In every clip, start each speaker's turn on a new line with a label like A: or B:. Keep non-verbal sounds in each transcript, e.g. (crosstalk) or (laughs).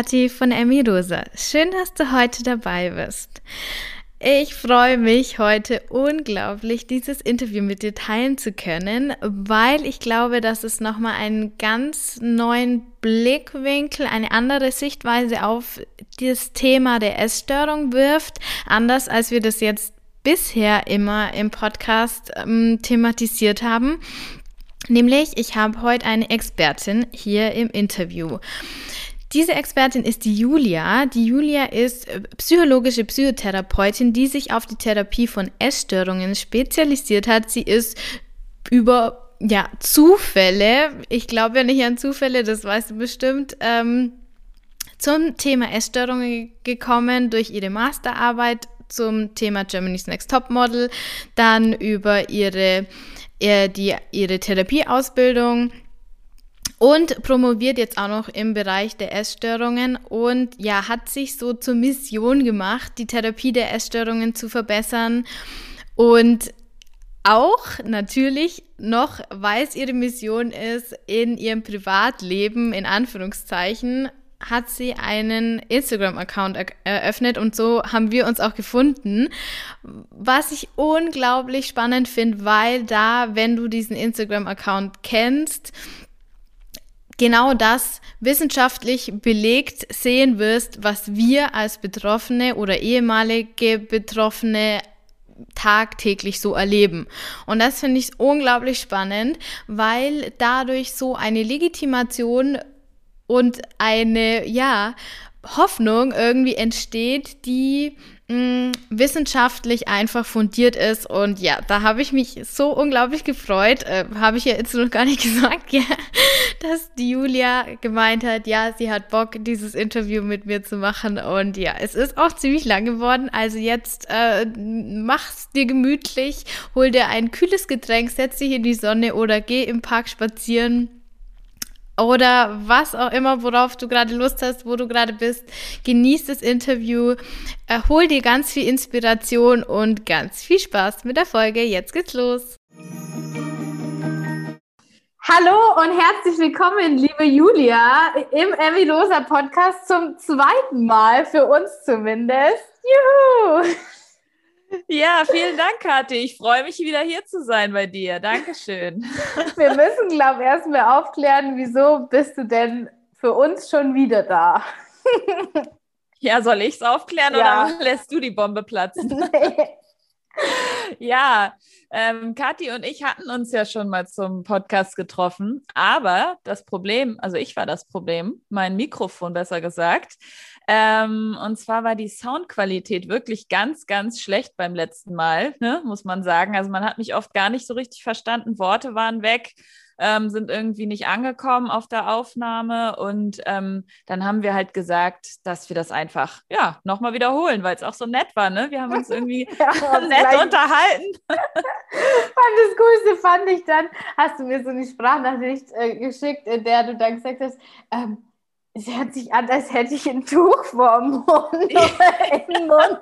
A: Kathi von Emmy Rosa. Schön, dass du heute dabei bist. Ich freue mich heute unglaublich, dieses Interview mit dir teilen zu können, weil ich glaube, dass es nochmal einen ganz neuen Blickwinkel, eine andere Sichtweise auf das Thema der Essstörung wirft, anders als wir das jetzt bisher immer im Podcast ähm, thematisiert haben. Nämlich, ich habe heute eine Expertin hier im Interview. Diese Expertin ist die Julia. Die Julia ist äh, psychologische Psychotherapeutin, die sich auf die Therapie von Essstörungen spezialisiert hat. Sie ist über ja, Zufälle, ich glaube ja nicht an Zufälle, das weißt du bestimmt, ähm, zum Thema Essstörungen gekommen durch ihre Masterarbeit zum Thema Germany's Next Top Model, dann über ihre, äh, die, ihre Therapieausbildung und promoviert jetzt auch noch im Bereich der Essstörungen und ja, hat sich so zur Mission gemacht, die Therapie der Essstörungen zu verbessern und auch natürlich noch, weil es ihre Mission ist, in ihrem Privatleben, in Anführungszeichen, hat sie einen Instagram-Account eröffnet und so haben wir uns auch gefunden. Was ich unglaublich spannend finde, weil da, wenn du diesen Instagram-Account kennst, genau das wissenschaftlich belegt sehen wirst, was wir als Betroffene oder ehemalige Betroffene tagtäglich so erleben. Und das finde ich unglaublich spannend, weil dadurch so eine Legitimation und eine, ja, Hoffnung irgendwie entsteht, die mh, wissenschaftlich einfach fundiert ist. Und ja, da habe ich mich so unglaublich gefreut. Äh, habe ich ja jetzt noch gar nicht (laughs) gesagt, ja, dass die Julia gemeint hat, ja, sie hat Bock, dieses Interview mit mir zu machen. Und ja, es ist auch ziemlich lang geworden. Also jetzt äh, mach's dir gemütlich, hol dir ein kühles Getränk, setz dich in die Sonne oder geh im Park spazieren oder was auch immer, worauf du gerade Lust hast, wo du gerade bist. Genieß das Interview, äh, hol dir ganz viel Inspiration und ganz viel Spaß mit der Folge. Jetzt geht's los. Hallo und herzlich willkommen, liebe Julia, im Emilosa Podcast zum zweiten Mal, für uns zumindest. Juhu!
B: Ja, vielen Dank, Kathi. Ich freue mich, wieder hier zu sein bei dir. Dankeschön. (laughs)
A: Wir müssen, glaube ich, erstmal aufklären, wieso bist du denn für uns schon wieder da? (laughs)
B: Ja, soll ich es aufklären ja. oder (laughs) lässt du die Bombe platzen? Nee. Ja, ähm, Kathi und ich hatten uns ja schon mal zum Podcast getroffen, aber das Problem, also ich war das Problem, mein Mikrofon besser gesagt, ähm, und zwar war die Soundqualität wirklich ganz, ganz schlecht beim letzten Mal, ne, muss man sagen. Also man hat mich oft gar nicht so richtig verstanden. Worte waren weg, ähm, sind irgendwie nicht angekommen auf der Aufnahme. Und ähm, dann haben wir halt gesagt, dass wir das einfach, ja, nochmal wiederholen, weil es auch so nett war. Ne? Wir haben uns irgendwie (laughs) ja, (laughs) nett unterhalten. (laughs)
A: das Coolste fand ich dann, hast du mir so eine Sprachnachricht äh, geschickt, in der du dann gesagt hast, ähm, es hört sich an, als hätte ich ein Tuch vorm Mund im Mund.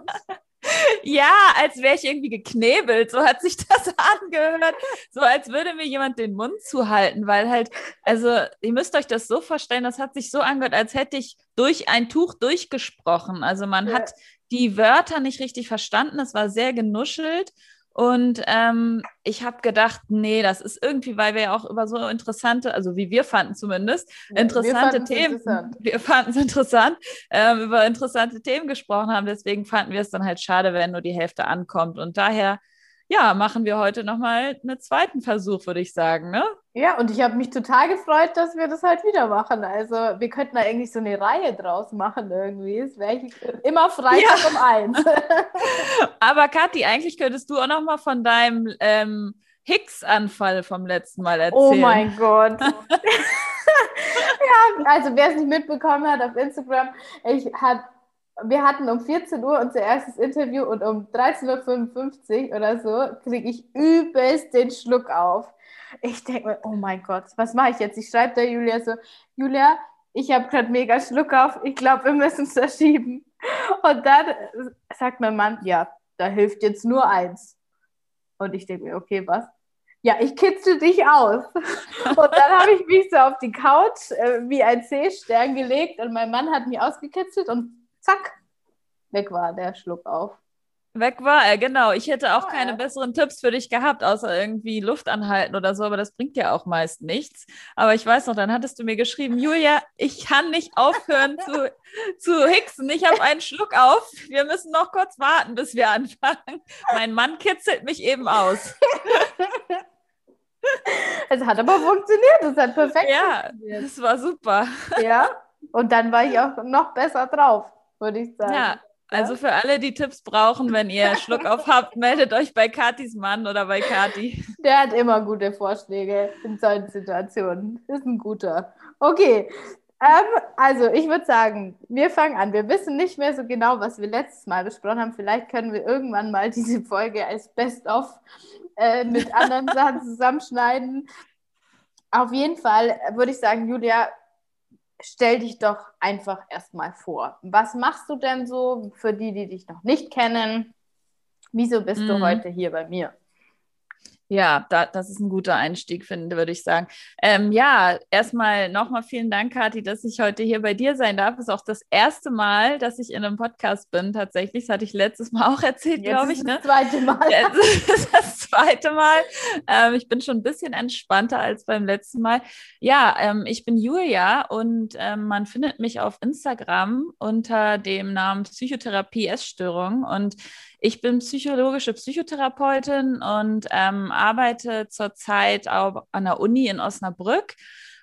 B: Ja, als wäre ich irgendwie geknebelt. So hat sich das (laughs) angehört. So als würde mir jemand den Mund zuhalten, weil halt, also ihr müsst euch das so vorstellen, das hat sich so angehört, als hätte ich durch ein Tuch durchgesprochen. Also man ja. hat die Wörter nicht richtig verstanden. Es war sehr genuschelt und ähm, ich habe gedacht, nee, das ist irgendwie, weil wir ja auch über so interessante, also wie wir fanden zumindest, interessante wir Themen, interessant. (laughs) wir fanden es interessant, ähm, über interessante Themen gesprochen haben. Deswegen fanden wir es dann halt schade, wenn nur die Hälfte ankommt. Und daher ja, machen wir heute nochmal einen zweiten Versuch, würde ich sagen. Ne?
A: Ja, und ich habe mich total gefreut, dass wir das halt wieder machen. Also wir könnten da eigentlich so eine Reihe draus machen irgendwie. Es wäre immer Freitag ja. um eins. (laughs)
B: Aber Kathi, eigentlich könntest du auch nochmal von deinem ähm, Hicks-Anfall vom letzten Mal erzählen.
A: Oh mein Gott. (laughs) ja, also wer es nicht mitbekommen hat auf Instagram, ich hatte wir hatten um 14 Uhr unser erstes Interview und um 13.55 Uhr oder so kriege ich übelst den Schluck auf. Ich denke mir, oh mein Gott, was mache ich jetzt? Ich schreibe der Julia so, Julia, ich habe gerade mega Schluck auf, ich glaube, wir müssen es verschieben. Und dann sagt mein Mann, ja, da hilft jetzt nur eins. Und ich denke mir, okay, was? ja, ich kitzel dich aus. (laughs) Und dann habe ich mich so auf die Couch äh, wie ein Seestern gelegt und mein Mann hat mich ausgekitzelt und zack, weg war der Schluck auf.
B: Weg war er, genau. Ich hätte auch oh, keine ja. besseren Tipps für dich gehabt, außer irgendwie Luft anhalten oder so, aber das bringt ja auch meist nichts. Aber ich weiß noch, dann hattest du mir geschrieben, Julia, ich kann nicht aufhören zu, (laughs) zu hicksen. Ich habe einen Schluck auf. Wir müssen noch kurz warten, bis wir anfangen. Mein Mann kitzelt mich eben aus. (laughs)
A: Es hat aber funktioniert, es hat perfekt
B: ja, funktioniert. Ja, es war super.
A: Ja, und dann war ich auch noch besser drauf, würde ich sagen.
B: Ja, also für alle, die Tipps brauchen, wenn ihr (laughs) Schluck auf habt, meldet euch bei Katis Mann oder bei Kati.
A: Der hat immer gute Vorschläge in solchen Situationen. Ist ein guter. Okay. Ähm, also ich würde sagen, wir fangen an. Wir wissen nicht mehr so genau, was wir letztes Mal besprochen haben. Vielleicht können wir irgendwann mal diese Folge als Best-of äh, mit anderen (laughs) Sachen zusammenschneiden. Auf jeden Fall würde ich sagen, Julia, stell dich doch einfach erstmal vor. Was machst du denn so für die, die dich noch nicht kennen? Wieso bist mhm. du heute hier bei mir?
B: Ja, da, das ist ein guter Einstieg, finde, würde ich sagen. Ähm, ja, erstmal nochmal vielen Dank, Kathi, dass ich heute hier bei dir sein darf. Es ist auch das erste Mal, dass ich in einem Podcast bin, tatsächlich. Das hatte ich letztes Mal auch erzählt, glaube ich.
A: Ne? Das zweite Mal.
B: Jetzt ist das zweite Mal. Ähm, ich bin schon ein bisschen entspannter als beim letzten Mal. Ja, ähm, ich bin Julia und ähm, man findet mich auf Instagram unter dem Namen Psychotherapie Essstörung und ich bin psychologische Psychotherapeutin und ähm, arbeite zurzeit auch an der Uni in Osnabrück.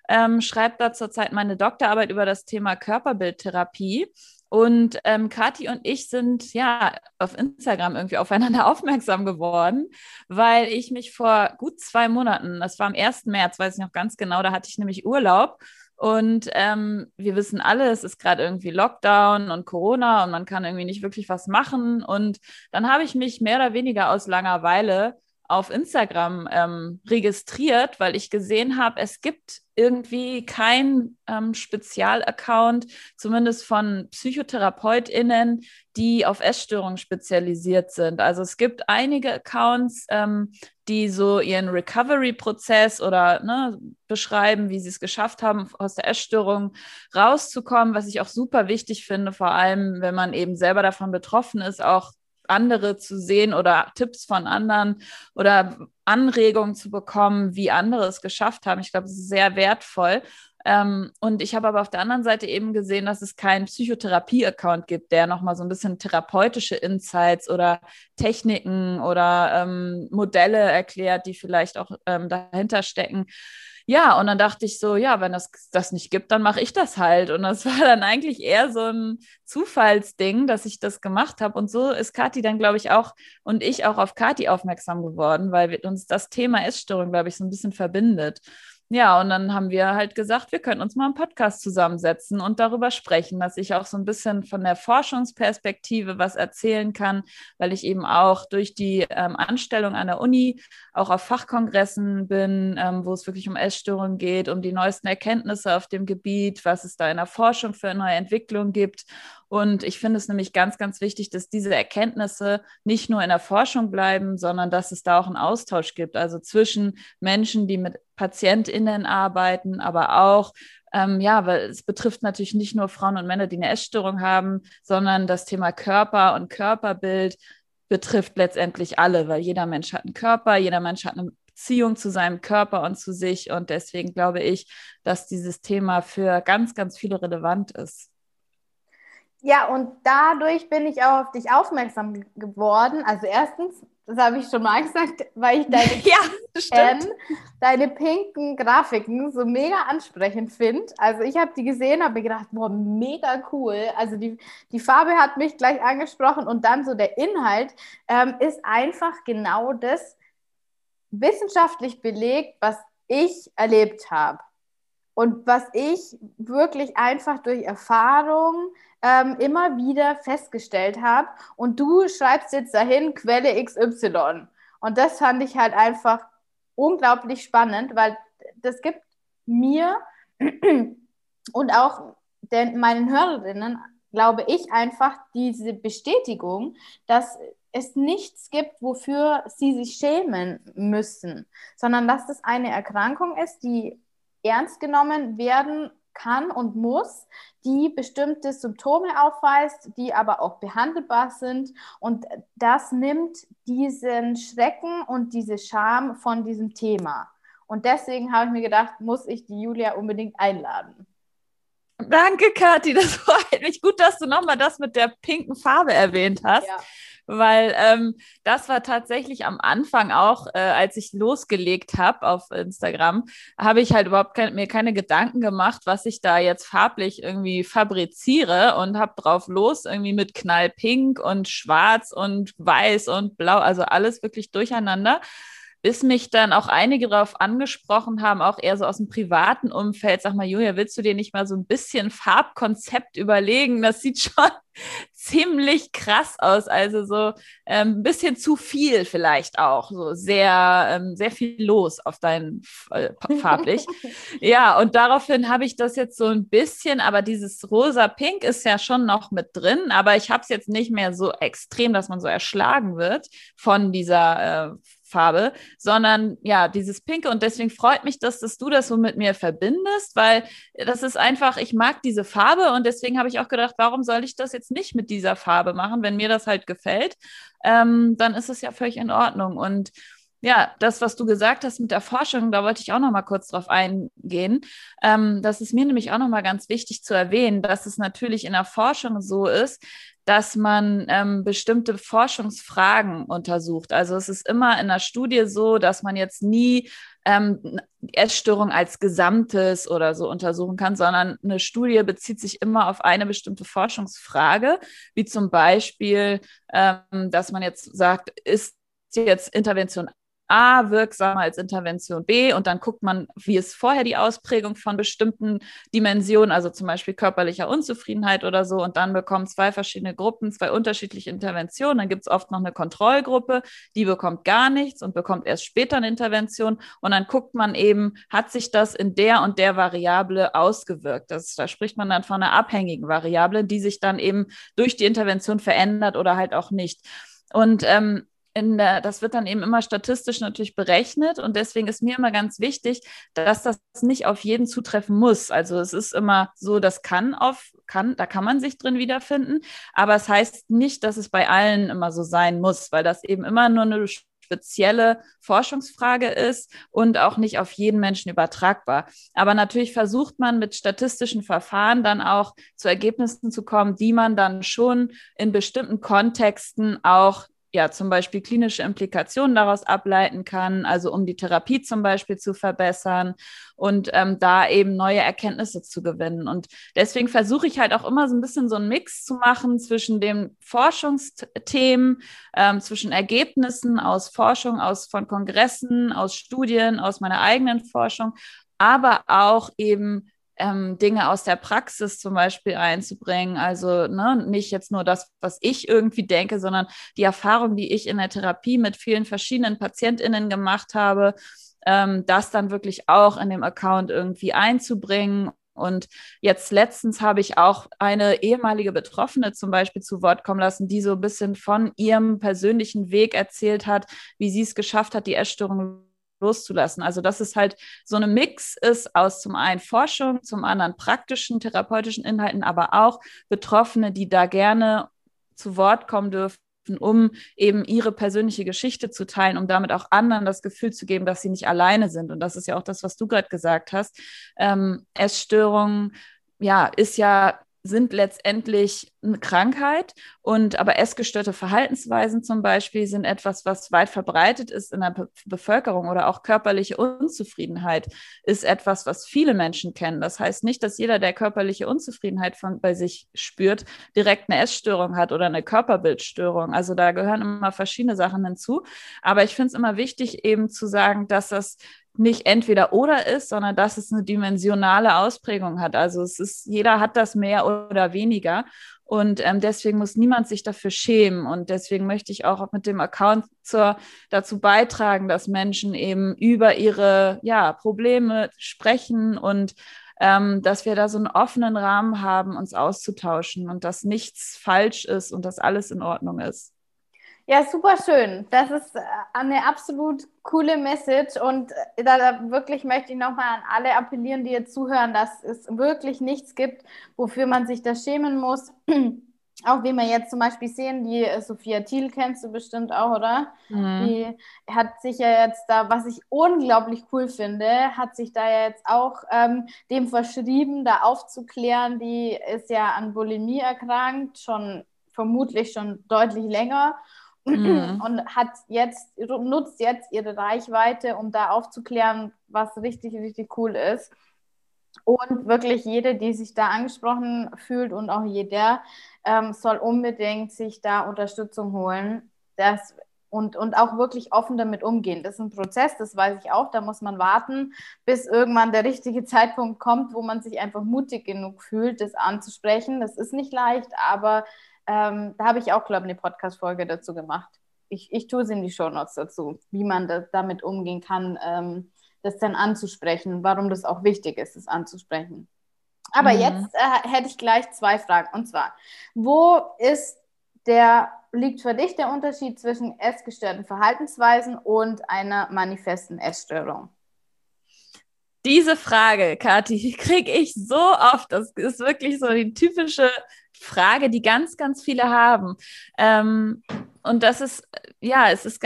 B: Ähm, schreibe da zurzeit meine Doktorarbeit über das Thema Körperbildtherapie. Und ähm, Kathi und ich sind ja auf Instagram irgendwie aufeinander (laughs) aufmerksam geworden, weil ich mich vor gut zwei Monaten, das war am 1. März, weiß ich noch ganz genau, da hatte ich nämlich Urlaub und ähm, wir wissen alle, es ist gerade irgendwie Lockdown und Corona und man kann irgendwie nicht wirklich was machen. Und dann habe ich mich mehr oder weniger aus Langeweile auf Instagram ähm, registriert, weil ich gesehen habe, es gibt irgendwie kein ähm, Spezialaccount, zumindest von PsychotherapeutInnen, die auf Essstörungen spezialisiert sind. Also es gibt einige Accounts, ähm, die so ihren Recovery-Prozess oder ne, beschreiben, wie sie es geschafft haben, aus der Essstörung rauszukommen, was ich auch super wichtig finde, vor allem wenn man eben selber davon betroffen ist, auch andere zu sehen oder Tipps von anderen oder Anregungen zu bekommen, wie andere es geschafft haben. Ich glaube, es ist sehr wertvoll. Ähm, und ich habe aber auf der anderen Seite eben gesehen, dass es keinen Psychotherapie-Account gibt, der nochmal so ein bisschen therapeutische Insights oder Techniken oder ähm, Modelle erklärt, die vielleicht auch ähm, dahinter stecken. Ja, und dann dachte ich so, ja, wenn das das nicht gibt, dann mache ich das halt. Und das (laughs) war dann eigentlich eher so ein Zufallsding, dass ich das gemacht habe. Und so ist Kathi dann, glaube ich, auch und ich auch auf Kathi aufmerksam geworden, weil uns das Thema Essstörung, glaube ich, so ein bisschen verbindet. Ja, und dann haben wir halt gesagt, wir könnten uns mal einen Podcast zusammensetzen und darüber sprechen, dass ich auch so ein bisschen von der Forschungsperspektive was erzählen kann, weil ich eben auch durch die ähm, Anstellung an der Uni auch auf Fachkongressen bin, ähm, wo es wirklich um Essstörungen geht, um die neuesten Erkenntnisse auf dem Gebiet, was es da in der Forschung für neue Entwicklungen gibt. Und ich finde es nämlich ganz, ganz wichtig, dass diese Erkenntnisse nicht nur in der Forschung bleiben, sondern dass es da auch einen Austausch gibt, also zwischen Menschen, die mit PatientInnen arbeiten, aber auch ähm, ja, weil es betrifft natürlich nicht nur Frauen und Männer, die eine Essstörung haben, sondern das Thema Körper und Körperbild betrifft letztendlich alle, weil jeder Mensch hat einen Körper, jeder Mensch hat eine Beziehung zu seinem Körper und zu sich. Und deswegen glaube ich, dass dieses Thema für ganz, ganz viele relevant ist.
A: Ja, und dadurch bin ich auch auf dich aufmerksam geworden. Also erstens, das habe ich schon mal (laughs) gesagt, weil ich deine, (laughs)
B: ja, ähm,
A: deine pinken Grafiken so mega ansprechend finde. Also ich habe die gesehen, habe mir gedacht, boah, mega cool. Also die, die Farbe hat mich gleich angesprochen und dann so der Inhalt ähm, ist einfach genau das wissenschaftlich belegt, was ich erlebt habe. Und was ich wirklich einfach durch Erfahrung ähm, immer wieder festgestellt habe. Und du schreibst jetzt dahin Quelle XY. Und das fand ich halt einfach unglaublich spannend, weil das gibt mir (clears throat) und auch den, meinen Hörerinnen, glaube ich, einfach diese Bestätigung, dass es nichts gibt, wofür sie sich schämen müssen, sondern dass das eine Erkrankung ist, die ernst genommen werden kann und muss, die bestimmte Symptome aufweist, die aber auch behandelbar sind. Und das nimmt diesen Schrecken und diese Scham von diesem Thema. Und deswegen habe ich mir gedacht, muss ich die Julia unbedingt einladen.
B: Danke, Kathi. Das (laughs) freut mich gut, dass du nochmal das mit der pinken Farbe erwähnt hast. Ja weil ähm, das war tatsächlich am Anfang auch, äh, als ich losgelegt habe auf Instagram, habe ich halt überhaupt kein, mir keine Gedanken gemacht, was ich da jetzt farblich irgendwie fabriziere und habe drauf los irgendwie mit Knallpink und Schwarz und Weiß und Blau, also alles wirklich durcheinander bis mich dann auch einige darauf angesprochen haben, auch eher so aus dem privaten Umfeld. Sag mal, Julia, willst du dir nicht mal so ein bisschen Farbkonzept überlegen? Das sieht schon (laughs) ziemlich krass aus. Also so ähm, ein bisschen zu viel vielleicht auch. So sehr, ähm, sehr viel los auf deinen äh, (laughs) farblich. ja, und daraufhin habe ich das jetzt so ein bisschen, aber dieses rosa-pink ist ja schon noch mit drin, aber ich habe es jetzt nicht mehr so extrem, dass man so erschlagen wird von dieser äh, Farbe, sondern ja, dieses Pinke. Und deswegen freut mich, dass, dass du das so mit mir verbindest, weil das ist einfach, ich mag diese Farbe und deswegen habe ich auch gedacht, warum soll ich das jetzt nicht mit dieser Farbe machen? Wenn mir das halt gefällt, ähm, dann ist es ja völlig in Ordnung. Und ja, das, was du gesagt hast mit der Forschung, da wollte ich auch noch mal kurz drauf eingehen. Ähm, das ist mir nämlich auch noch mal ganz wichtig zu erwähnen, dass es natürlich in der Forschung so ist, dass man ähm, bestimmte Forschungsfragen untersucht. Also es ist immer in der Studie so, dass man jetzt nie ähm, Essstörung als Gesamtes oder so untersuchen kann, sondern eine Studie bezieht sich immer auf eine bestimmte Forschungsfrage, wie zum Beispiel, ähm, dass man jetzt sagt, ist jetzt Intervention A wirksamer als Intervention B und dann guckt man, wie ist vorher die Ausprägung von bestimmten Dimensionen, also zum Beispiel körperlicher Unzufriedenheit oder so und dann bekommen zwei verschiedene Gruppen zwei unterschiedliche Interventionen. Dann gibt es oft noch eine Kontrollgruppe, die bekommt gar nichts und bekommt erst später eine Intervention und dann guckt man eben, hat sich das in der und der Variable ausgewirkt. Das, da spricht man dann von einer abhängigen Variable, die sich dann eben durch die Intervention verändert oder halt auch nicht. Und ähm, der, das wird dann eben immer statistisch natürlich berechnet und deswegen ist mir immer ganz wichtig, dass das nicht auf jeden zutreffen muss. Also es ist immer so, das kann auf, kann, da kann man sich drin wiederfinden, aber es heißt nicht, dass es bei allen immer so sein muss, weil das eben immer nur eine spezielle Forschungsfrage ist und auch nicht auf jeden Menschen übertragbar. Aber natürlich versucht man mit statistischen Verfahren dann auch zu Ergebnissen zu kommen, die man dann schon in bestimmten Kontexten auch ja zum Beispiel klinische Implikationen daraus ableiten kann, also um die Therapie zum Beispiel zu verbessern und ähm, da eben neue Erkenntnisse zu gewinnen. Und deswegen versuche ich halt auch immer so ein bisschen so einen Mix zu machen zwischen den Forschungsthemen, ähm, zwischen Ergebnissen aus Forschung, aus von Kongressen, aus Studien, aus meiner eigenen Forschung, aber auch eben ähm, Dinge aus der Praxis zum Beispiel einzubringen. Also ne, nicht jetzt nur das, was ich irgendwie denke, sondern die Erfahrung, die ich in der Therapie mit vielen verschiedenen PatientInnen gemacht habe, ähm, das dann wirklich auch in dem Account irgendwie einzubringen und jetzt letztens habe ich auch eine ehemalige Betroffene zum Beispiel zu Wort kommen lassen, die so ein bisschen von ihrem persönlichen Weg erzählt hat, wie sie es geschafft hat, die Essstörung loszulassen. Also dass es halt so eine Mix ist aus zum einen Forschung, zum anderen praktischen, therapeutischen Inhalten, aber auch Betroffene, die da gerne zu Wort kommen dürfen um eben ihre persönliche Geschichte zu teilen, um damit auch anderen das Gefühl zu geben, dass sie nicht alleine sind. Und das ist ja auch das, was du gerade gesagt hast. Ähm, Essstörungen, ja, ist ja sind letztendlich eine Krankheit und aber essgestörte Verhaltensweisen zum Beispiel sind etwas, was weit verbreitet ist in der Be Bevölkerung oder auch körperliche Unzufriedenheit ist etwas, was viele Menschen kennen. Das heißt nicht, dass jeder, der körperliche Unzufriedenheit von, bei sich spürt, direkt eine Essstörung hat oder eine Körperbildstörung. Also da gehören immer verschiedene Sachen hinzu. Aber ich finde es immer wichtig, eben zu sagen, dass das nicht entweder oder ist, sondern dass es eine dimensionale Ausprägung hat. Also es ist, jeder hat das mehr oder weniger. Und ähm, deswegen muss niemand sich dafür schämen. Und deswegen möchte ich auch mit dem Account zur, dazu beitragen, dass Menschen eben über ihre ja, Probleme sprechen und ähm, dass wir da so einen offenen Rahmen haben, uns auszutauschen und dass nichts falsch ist und dass alles in Ordnung ist.
A: Ja, super schön. Das ist äh, eine absolut coole Message und äh, da wirklich möchte ich nochmal an alle appellieren, die jetzt zuhören, dass es wirklich nichts gibt, wofür man sich da schämen muss. (clears throat) Auch wie wir jetzt zum Beispiel sehen, die äh, Sophia Thiel kennst du bestimmt auch, oder? Mhm. Die hat sich ja jetzt da, was ich unglaublich cool finde, hat sich da ja jetzt auch ähm, dem verschrieben, da aufzuklären. Die ist ja an Bulimie erkrankt, schon vermutlich schon deutlich länger mhm. und hat jetzt, nutzt jetzt ihre Reichweite, um da aufzuklären, was richtig, richtig cool ist. Und wirklich jede, die sich da angesprochen fühlt und auch jeder, ähm, soll unbedingt sich da Unterstützung holen. Das, und, und auch wirklich offen damit umgehen. Das ist ein Prozess, das weiß ich auch. Da muss man warten, bis irgendwann der richtige (laughs) Zeitpunkt kommt, wo man sich einfach mutig genug fühlt, das anzusprechen. Das ist nicht leicht, aber ähm, da habe ich auch, glaube ich, eine Podcast-Folge dazu gemacht. Ich, ich tue es in die Show Notes dazu, wie man das, damit umgehen kann, ähm, das dann anzusprechen, warum das auch wichtig ist, es anzusprechen. Aber mhm. jetzt äh, hätte ich gleich zwei Fragen. Und zwar, wo ist der, liegt für dich der Unterschied zwischen essgestörten Verhaltensweisen und einer manifesten Essstörung?
B: Diese Frage, Kathi, (laughs) kriege ich so oft. Das ist wirklich so die typische Frage, die ganz, ganz viele haben. Ähm, und das ist, ja, es ist,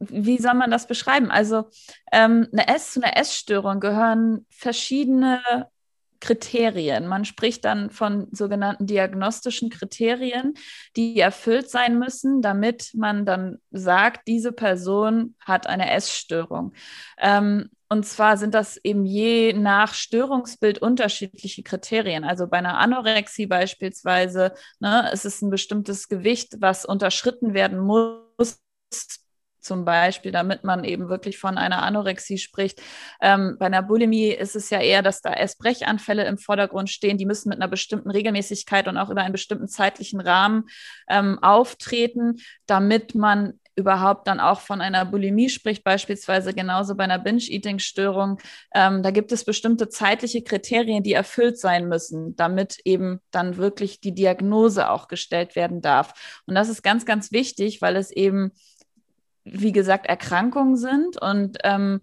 B: wie soll man das beschreiben? Also ähm, eine Ess zu einer Essstörung gehören verschiedene Kriterien. Man spricht dann von sogenannten diagnostischen Kriterien, die erfüllt sein müssen, damit man dann sagt, diese Person hat eine Essstörung. Ähm, und zwar sind das eben je nach Störungsbild unterschiedliche Kriterien. Also bei einer Anorexie beispielsweise, ne, es ist ein bestimmtes Gewicht, was unterschritten werden muss zum Beispiel, damit man eben wirklich von einer Anorexie spricht. Ähm, bei einer Bulimie ist es ja eher, dass da Essbrechanfälle im Vordergrund stehen. Die müssen mit einer bestimmten Regelmäßigkeit und auch über einen bestimmten zeitlichen Rahmen ähm, auftreten, damit man überhaupt dann auch von einer Bulimie spricht, beispielsweise genauso bei einer Binge-Eating-Störung. Ähm, da gibt es bestimmte zeitliche Kriterien, die erfüllt sein müssen, damit eben dann wirklich die Diagnose auch gestellt werden darf. Und das ist ganz, ganz wichtig, weil es eben wie gesagt, Erkrankungen sind und ähm,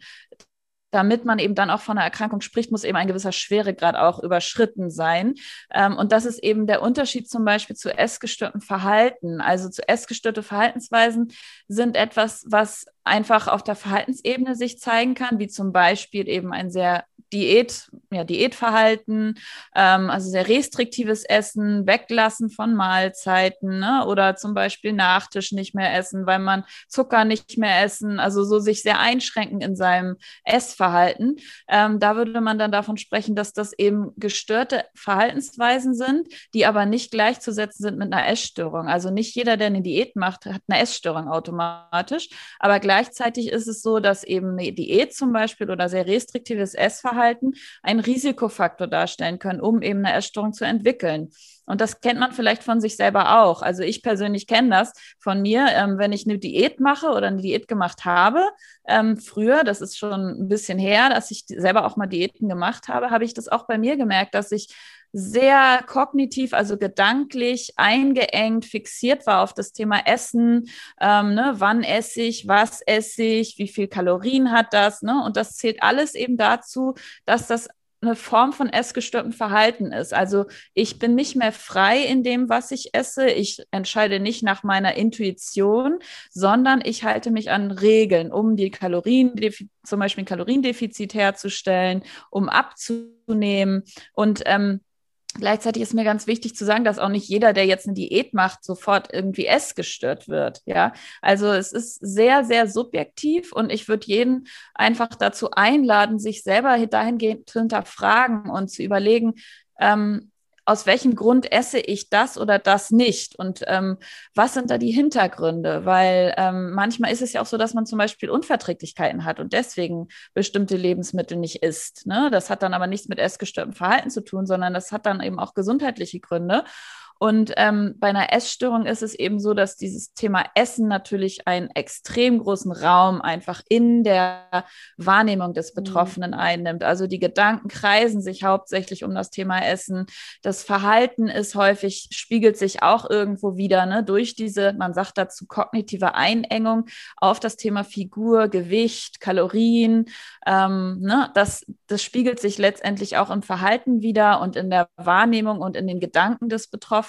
B: damit man eben dann auch von einer Erkrankung spricht, muss eben ein gewisser Schweregrad auch überschritten sein. Ähm, und das ist eben der Unterschied zum Beispiel zu essgestörtem Verhalten. Also zu essgestörte Verhaltensweisen sind etwas, was einfach auf der Verhaltensebene sich zeigen kann, wie zum Beispiel eben ein sehr Diät, ja, Diätverhalten, ähm, also sehr restriktives Essen, Weglassen von Mahlzeiten ne? oder zum Beispiel Nachtisch nicht mehr essen, weil man Zucker nicht mehr essen, also so sich sehr einschränken in seinem Essverhalten. Ähm, da würde man dann davon sprechen, dass das eben gestörte Verhaltensweisen sind, die aber nicht gleichzusetzen sind mit einer Essstörung. Also nicht jeder, der eine Diät macht, hat eine Essstörung automatisch, aber gleich gleichzeitig ist es so, dass eben eine Diät zum Beispiel oder sehr restriktives Essverhalten einen Risikofaktor darstellen können, um eben eine Essstörung zu entwickeln. Und das kennt man vielleicht von sich selber auch. Also ich persönlich kenne das von mir, ähm, wenn ich eine Diät mache oder eine Diät gemacht habe. Ähm, früher, das ist schon ein bisschen her, dass ich selber auch mal Diäten gemacht habe, habe ich das auch bei mir gemerkt, dass ich sehr kognitiv, also gedanklich eingeengt, fixiert war auf das Thema Essen. Ähm, ne? Wann esse ich, was esse ich, wie viel Kalorien hat das? Ne? Und das zählt alles eben dazu, dass das eine Form von essgestörtem Verhalten ist. Also ich bin nicht mehr frei in dem, was ich esse. Ich entscheide nicht nach meiner Intuition, sondern ich halte mich an Regeln, um die Kalorien, zum Beispiel ein Kaloriendefizit herzustellen, um abzunehmen. Und ähm, Gleichzeitig ist mir ganz wichtig zu sagen, dass auch nicht jeder, der jetzt eine Diät macht, sofort irgendwie essgestört wird. Ja, also es ist sehr, sehr subjektiv und ich würde jeden einfach dazu einladen, sich selber dahingehend zu hinterfragen und zu überlegen, ähm, aus welchem Grund esse ich das oder das nicht und ähm, was sind da die Hintergründe? Weil ähm, manchmal ist es ja auch so, dass man zum Beispiel Unverträglichkeiten hat und deswegen bestimmte Lebensmittel nicht isst. Ne? Das hat dann aber nichts mit essgestörtem Verhalten zu tun, sondern das hat dann eben auch gesundheitliche Gründe. Und ähm, bei einer Essstörung ist es eben so, dass dieses Thema Essen natürlich einen extrem großen Raum einfach in der Wahrnehmung des mhm. Betroffenen mhm. einnimmt. Also die Gedanken kreisen sich hauptsächlich um das Thema Essen. Das Verhalten ist häufig, spiegelt sich auch irgendwo wieder ne, durch diese, man sagt dazu, kognitive Einengung auf das Thema Figur, Gewicht, Kalorien. Ähm, ne, das, das spiegelt sich letztendlich auch im Verhalten wieder und in der Wahrnehmung und in den Gedanken des Betroffenen.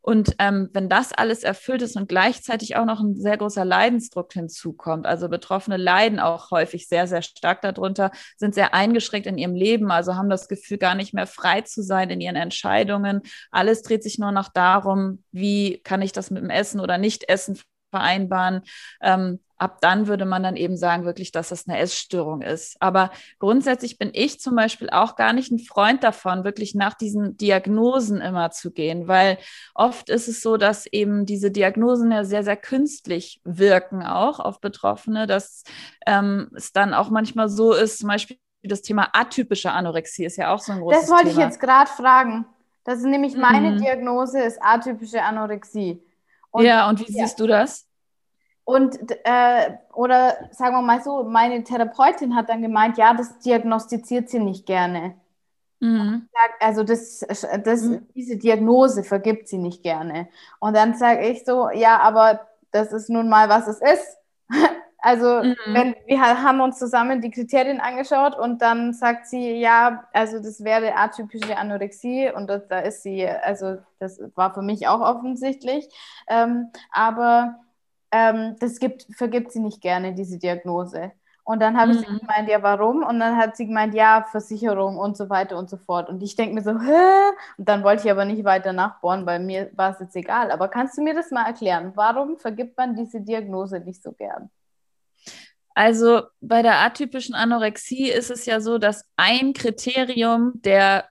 B: Und ähm, wenn das alles erfüllt ist und gleichzeitig auch noch ein sehr großer Leidensdruck hinzukommt, also Betroffene leiden auch häufig sehr, sehr stark darunter, sind sehr eingeschränkt in ihrem Leben, also haben das Gefühl, gar nicht mehr frei zu sein in ihren Entscheidungen. Alles dreht sich nur noch darum, wie kann ich das mit dem Essen oder Nicht-Essen vereinbaren. Ähm, ab dann würde man dann eben sagen, wirklich, dass das eine Essstörung ist. Aber grundsätzlich bin ich zum Beispiel auch gar nicht ein Freund davon, wirklich nach diesen Diagnosen immer zu gehen, weil oft ist es so, dass eben diese Diagnosen ja sehr, sehr künstlich wirken auch auf Betroffene, dass ähm, es dann auch manchmal so ist, zum Beispiel das Thema atypische Anorexie ist ja auch so ein großes
A: Thema. Das wollte
B: Thema.
A: ich jetzt gerade fragen. Das ist nämlich meine mhm. Diagnose, ist atypische Anorexie.
B: Und ja, und wie ja. siehst du das?
A: Und äh, oder sagen wir mal so, meine Therapeutin hat dann gemeint, ja, das diagnostiziert sie nicht gerne. Mhm. Also das, das, mhm. diese Diagnose vergibt sie nicht gerne. Und dann sage ich so, ja, aber das ist nun mal, was es ist. (laughs) Also mhm. wenn, wir haben uns zusammen die Kriterien angeschaut und dann sagt sie, ja, also das wäre atypische Anorexie und das, da ist sie, also das war für mich auch offensichtlich. Ähm, aber ähm, das gibt, vergibt sie nicht gerne, diese Diagnose. Und dann habe mhm. ich gemeint, ja, warum? Und dann hat sie gemeint, ja, Versicherung und so weiter und so fort. Und ich denke mir so, hä? Und dann wollte ich aber nicht weiter nachbohren, weil mir war es jetzt egal. Aber kannst du mir das mal erklären? Warum vergibt man diese Diagnose nicht so gern?
B: Also bei der atypischen Anorexie ist es ja so, dass ein Kriterium der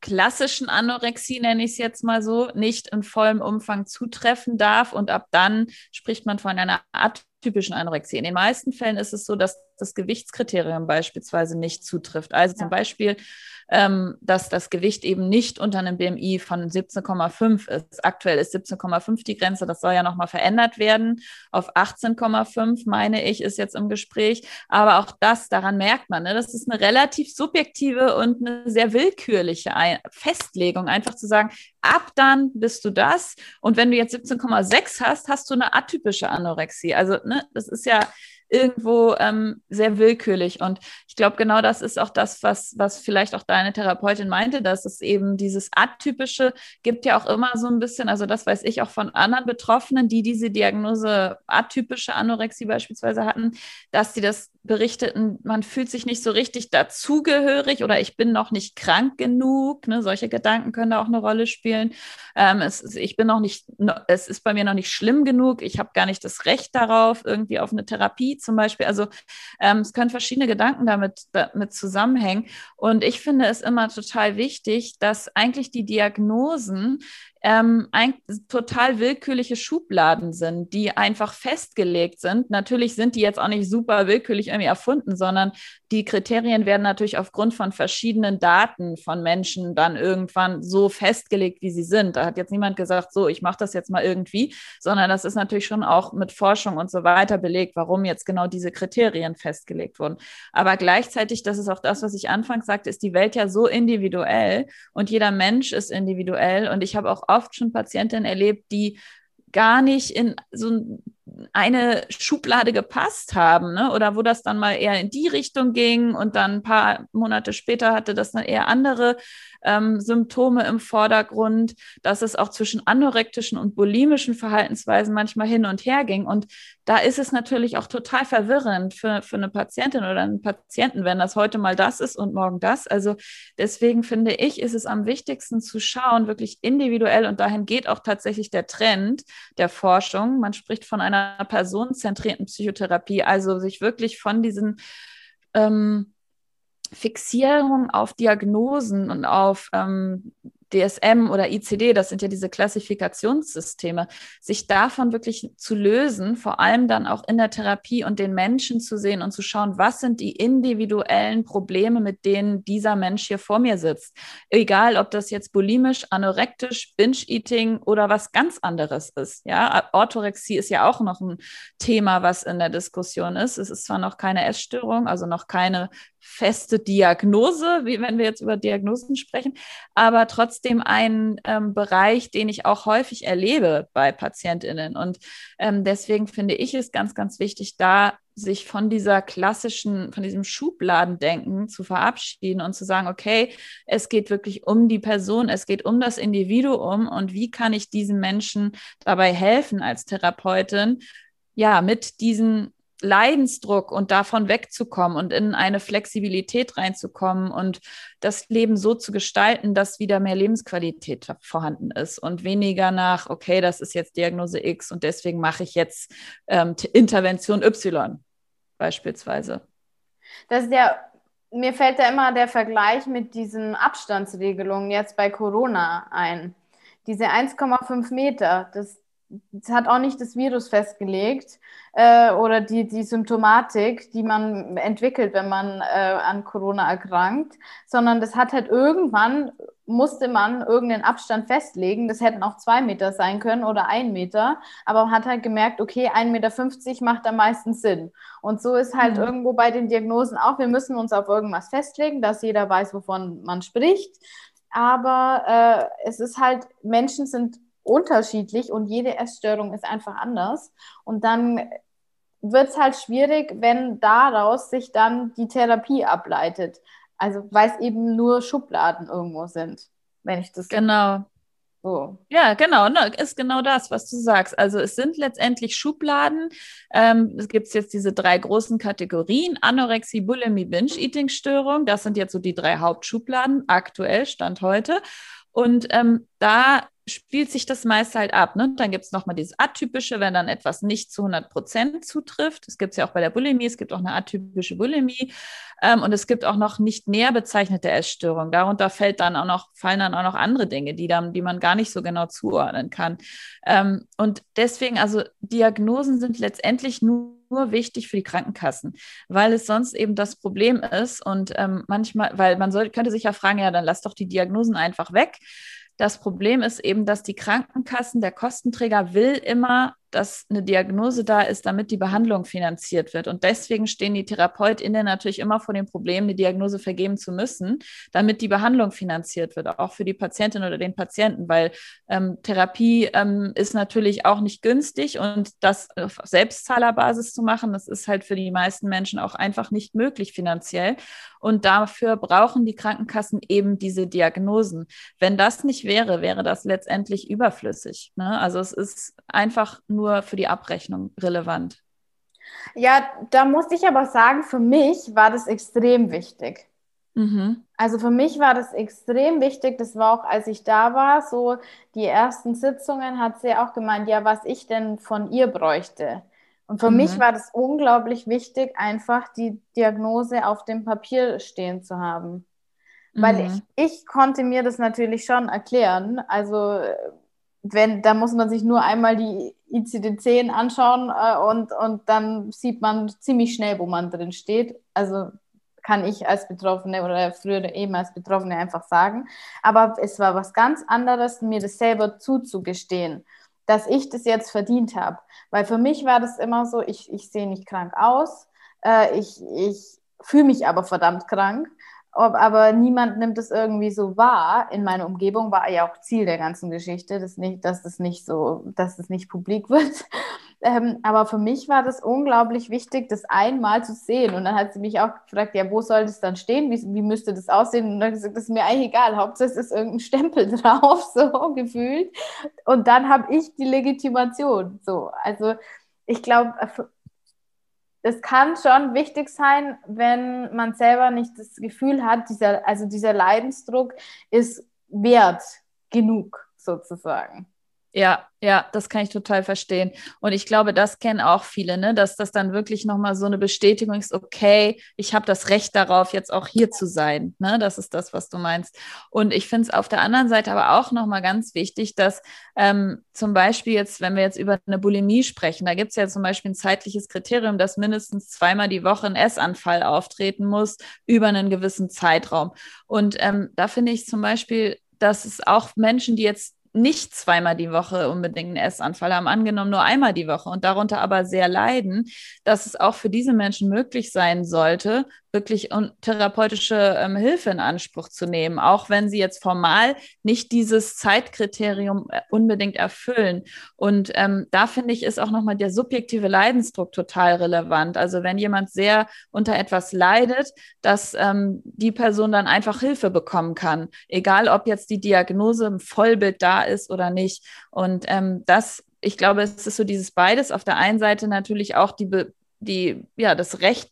B: klassischen Anorexie, nenne ich es jetzt mal so, nicht in vollem Umfang zutreffen darf. Und ab dann spricht man von einer atypischen Anorexie. In den meisten Fällen ist es so, dass das Gewichtskriterium beispielsweise nicht zutrifft. Also ja. zum Beispiel ähm, dass das Gewicht eben nicht unter einem BMI von 17,5 ist. Aktuell ist 17,5 die Grenze. Das soll ja nochmal verändert werden. Auf 18,5 meine ich, ist jetzt im Gespräch. Aber auch das, daran merkt man, ne, das ist eine relativ subjektive und eine sehr willkürliche Festlegung. Einfach zu sagen, ab dann bist du das. Und wenn du jetzt 17,6 hast, hast du eine atypische Anorexie. Also, ne, das ist ja irgendwo ähm, sehr willkürlich. Und ich glaube, genau das ist auch das, was, was vielleicht auch deine Therapeutin meinte, dass es eben dieses Atypische gibt ja auch immer so ein bisschen, also das weiß ich auch von anderen Betroffenen, die diese Diagnose atypische Anorexie beispielsweise hatten, dass sie das berichteten, man fühlt sich nicht so richtig dazugehörig oder ich bin noch nicht krank genug. Ne? Solche Gedanken können da auch eine Rolle spielen. Ähm, es, ich bin noch nicht, es ist bei mir noch nicht schlimm genug. Ich habe gar nicht das Recht darauf, irgendwie auf eine Therapie zum Beispiel. Also ähm, es können verschiedene Gedanken damit, damit zusammenhängen. Und ich finde es immer total wichtig, dass eigentlich die Diagnosen ähm, ein, total willkürliche Schubladen sind, die einfach festgelegt sind. Natürlich sind die jetzt auch nicht super willkürlich irgendwie erfunden, sondern die Kriterien werden natürlich aufgrund von verschiedenen Daten von Menschen dann irgendwann so festgelegt, wie sie sind. Da hat jetzt niemand gesagt, so, ich mache das jetzt mal irgendwie, sondern das ist natürlich schon auch mit Forschung und so weiter belegt, warum jetzt genau diese Kriterien festgelegt wurden. Aber gleichzeitig, das ist auch das, was ich anfangs sagte, ist die Welt ja so individuell und jeder Mensch ist individuell. Und ich habe auch oft schon Patientinnen erlebt, die gar nicht in so eine Schublade gepasst haben, ne? oder wo das dann mal eher in die Richtung ging und dann ein paar Monate später hatte das dann eher andere ähm, Symptome im Vordergrund, dass es auch zwischen anorektischen und bulimischen Verhaltensweisen manchmal hin und her ging. Und da ist es natürlich auch total verwirrend für, für eine Patientin oder einen Patienten, wenn das heute mal das ist und morgen das. Also deswegen finde ich, ist es am wichtigsten zu schauen, wirklich individuell und dahin geht auch tatsächlich der Trend der Forschung. Man spricht von einer personenzentrierten Psychotherapie, also sich wirklich von diesen ähm, Fixierung auf Diagnosen und auf ähm, DSM oder ICD, das sind ja diese Klassifikationssysteme, sich davon wirklich zu lösen, vor allem dann auch in der Therapie und den Menschen zu sehen und zu schauen, was sind die individuellen Probleme, mit denen dieser Mensch hier vor mir sitzt. Egal, ob das jetzt bulimisch, anorektisch, Binge-Eating oder was ganz anderes ist. Ja, Orthorexie ist ja auch noch ein Thema, was in der Diskussion ist. Es ist zwar noch keine Essstörung, also noch keine feste Diagnose, wie wenn wir jetzt über Diagnosen sprechen, aber trotzdem ein ähm, Bereich, den ich auch häufig erlebe bei PatientInnen. Und ähm, deswegen finde ich es ganz, ganz wichtig, da sich von dieser klassischen, von diesem Schubladendenken zu verabschieden und zu sagen, okay, es geht wirklich um die Person, es geht um das Individuum und wie kann ich diesen Menschen dabei helfen als Therapeutin, ja, mit diesen Leidensdruck und davon wegzukommen und in eine Flexibilität reinzukommen und das Leben so zu gestalten, dass wieder mehr Lebensqualität vorhanden ist und weniger nach, okay, das ist jetzt Diagnose X und deswegen mache ich jetzt ähm, Intervention Y beispielsweise.
A: Das ist ja, mir fällt da immer der Vergleich mit diesen Abstandsregelungen jetzt bei Corona ein. Diese 1,5 Meter, das, das hat auch nicht das Virus festgelegt äh, oder die, die Symptomatik, die man entwickelt, wenn man äh, an Corona erkrankt, sondern das hat halt irgendwann, musste man irgendeinen Abstand festlegen. Das hätten auch zwei Meter sein können oder ein Meter, aber man hat halt gemerkt, okay, 1,50 Meter macht am meisten Sinn. Und so ist halt mhm. irgendwo bei den Diagnosen auch, wir müssen uns auf irgendwas festlegen, dass jeder weiß, wovon man spricht. Aber äh, es ist halt, Menschen sind unterschiedlich und jede Essstörung ist einfach anders. Und dann wird es halt schwierig, wenn daraus sich dann die Therapie ableitet. Also weil es eben nur Schubladen irgendwo sind, wenn ich das.
B: Genau. So. Ja, genau, ne, ist genau das, was du sagst. Also es sind letztendlich Schubladen. Ähm, es gibt jetzt diese drei großen Kategorien: Anorexie, Bulimie, Binge-Eating-Störung. Das sind jetzt so die drei Hauptschubladen aktuell, Stand heute. Und ähm, da spielt sich das meist halt ab. Ne? Dann gibt es nochmal dieses Atypische, wenn dann etwas nicht zu 100 Prozent zutrifft. Das gibt es ja auch bei der Bulimie. Es gibt auch eine atypische Bulimie. Ähm, und es gibt auch noch nicht näher bezeichnete Essstörungen. Darunter fällt dann auch noch, fallen dann auch noch andere Dinge, die, dann, die man gar nicht so genau zuordnen kann. Ähm, und deswegen, also Diagnosen sind letztendlich nur nur wichtig für die Krankenkassen, weil es sonst eben das Problem ist und ähm, manchmal, weil man soll, könnte sich ja fragen, ja, dann lass doch die Diagnosen einfach weg. Das Problem ist eben, dass die Krankenkassen, der Kostenträger will immer dass eine Diagnose da ist, damit die Behandlung finanziert wird. Und deswegen stehen die TherapeutInnen natürlich immer vor dem Problem, eine Diagnose vergeben zu müssen, damit die Behandlung finanziert wird, auch für die Patientin oder den Patienten, weil ähm, Therapie ähm, ist natürlich auch nicht günstig und das auf Selbstzahlerbasis zu machen, das ist halt für die meisten Menschen auch einfach nicht möglich finanziell. Und dafür brauchen die Krankenkassen eben diese Diagnosen. Wenn das nicht wäre, wäre das letztendlich überflüssig. Ne? Also es ist einfach nur nur für die Abrechnung relevant.
A: Ja, da muss ich aber sagen, für mich war das extrem wichtig. Mhm. Also für mich war das extrem wichtig. Das war auch, als ich da war, so die ersten Sitzungen hat sie auch gemeint, ja, was ich denn von ihr bräuchte. Und für mhm. mich war das unglaublich wichtig, einfach die Diagnose auf dem Papier stehen zu haben. Weil mhm. ich, ich konnte mir das natürlich schon erklären. Also wenn, da muss man sich nur einmal die ICD-10 anschauen äh, und, und dann sieht man ziemlich schnell, wo man drin steht. Also kann ich als Betroffene oder früher eben als Betroffene einfach sagen. Aber es war was ganz anderes, mir das selber zuzugestehen, dass ich das jetzt verdient habe. Weil für mich war das immer so, ich, ich sehe nicht krank aus, äh, ich, ich fühle mich aber verdammt krank aber niemand nimmt es irgendwie so wahr. In meiner Umgebung war ja auch Ziel der ganzen Geschichte, dass, nicht, dass das nicht so, dass das nicht publik (laughs) wird. Ähm, aber für mich war das unglaublich wichtig, das einmal zu sehen. Und dann hat sie mich auch gefragt, ja, wo soll das dann stehen? Wie, wie müsste das aussehen? Und dann habe ich gesagt, das ist mir eigentlich egal. Hauptsache es ist irgendein Stempel (laughs) drauf, so gefühlt. Und dann habe ich die Legitimation. So, also ich glaube, es kann schon wichtig sein, wenn man selber nicht das Gefühl hat, dieser, also dieser Leidensdruck ist wert genug sozusagen.
B: Ja, ja, das kann ich total verstehen. Und ich glaube, das kennen auch viele, ne? dass das dann wirklich nochmal so eine Bestätigung ist, okay, ich habe das Recht darauf, jetzt auch hier zu sein. Ne? Das ist das, was du meinst. Und ich finde es auf der anderen Seite aber auch nochmal ganz wichtig, dass ähm, zum Beispiel jetzt, wenn wir jetzt über eine Bulimie sprechen, da gibt es ja zum Beispiel ein zeitliches Kriterium, dass mindestens zweimal die Woche ein Essanfall auftreten muss über einen gewissen Zeitraum. Und ähm, da finde ich zum Beispiel, dass es auch Menschen, die jetzt nicht zweimal die Woche unbedingt einen Essanfall haben, angenommen nur einmal die Woche und darunter aber sehr leiden, dass es auch für diese Menschen möglich sein sollte, wirklich therapeutische ähm, Hilfe in Anspruch zu nehmen, auch wenn sie jetzt formal nicht dieses Zeitkriterium äh, unbedingt erfüllen. Und ähm, da finde ich, ist auch nochmal der subjektive Leidensdruck total relevant. Also wenn jemand sehr unter etwas leidet, dass ähm, die Person dann einfach Hilfe bekommen kann, egal ob jetzt die Diagnose im Vollbild da ist oder nicht. Und ähm, das ich glaube, es ist so dieses beides. Auf der einen Seite natürlich auch die Be die, ja, das Recht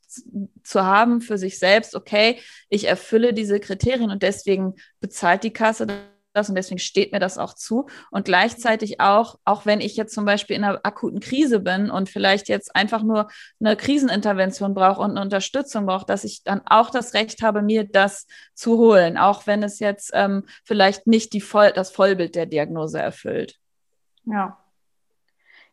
B: zu haben für sich selbst, okay, ich erfülle diese Kriterien und deswegen bezahlt die Kasse das und deswegen steht mir das auch zu. Und gleichzeitig auch, auch wenn ich jetzt zum Beispiel in einer akuten Krise bin und vielleicht jetzt einfach nur eine Krisenintervention brauche und eine Unterstützung brauche, dass ich dann auch das Recht habe, mir das zu holen, auch wenn es jetzt ähm, vielleicht nicht die Voll das Vollbild der Diagnose erfüllt.
A: Ja,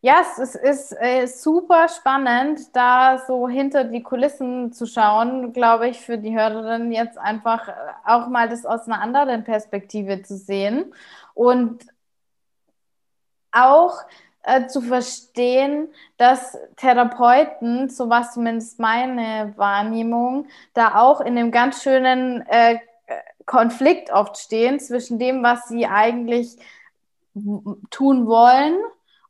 A: ja, es ist äh, super spannend, da so hinter die Kulissen zu schauen, glaube ich, für die Hörerin jetzt einfach äh, auch mal das aus einer anderen Perspektive zu sehen und auch äh, zu verstehen, dass Therapeuten, so was zumindest meine Wahrnehmung, da auch in einem ganz schönen äh, Konflikt oft stehen zwischen dem, was sie eigentlich tun wollen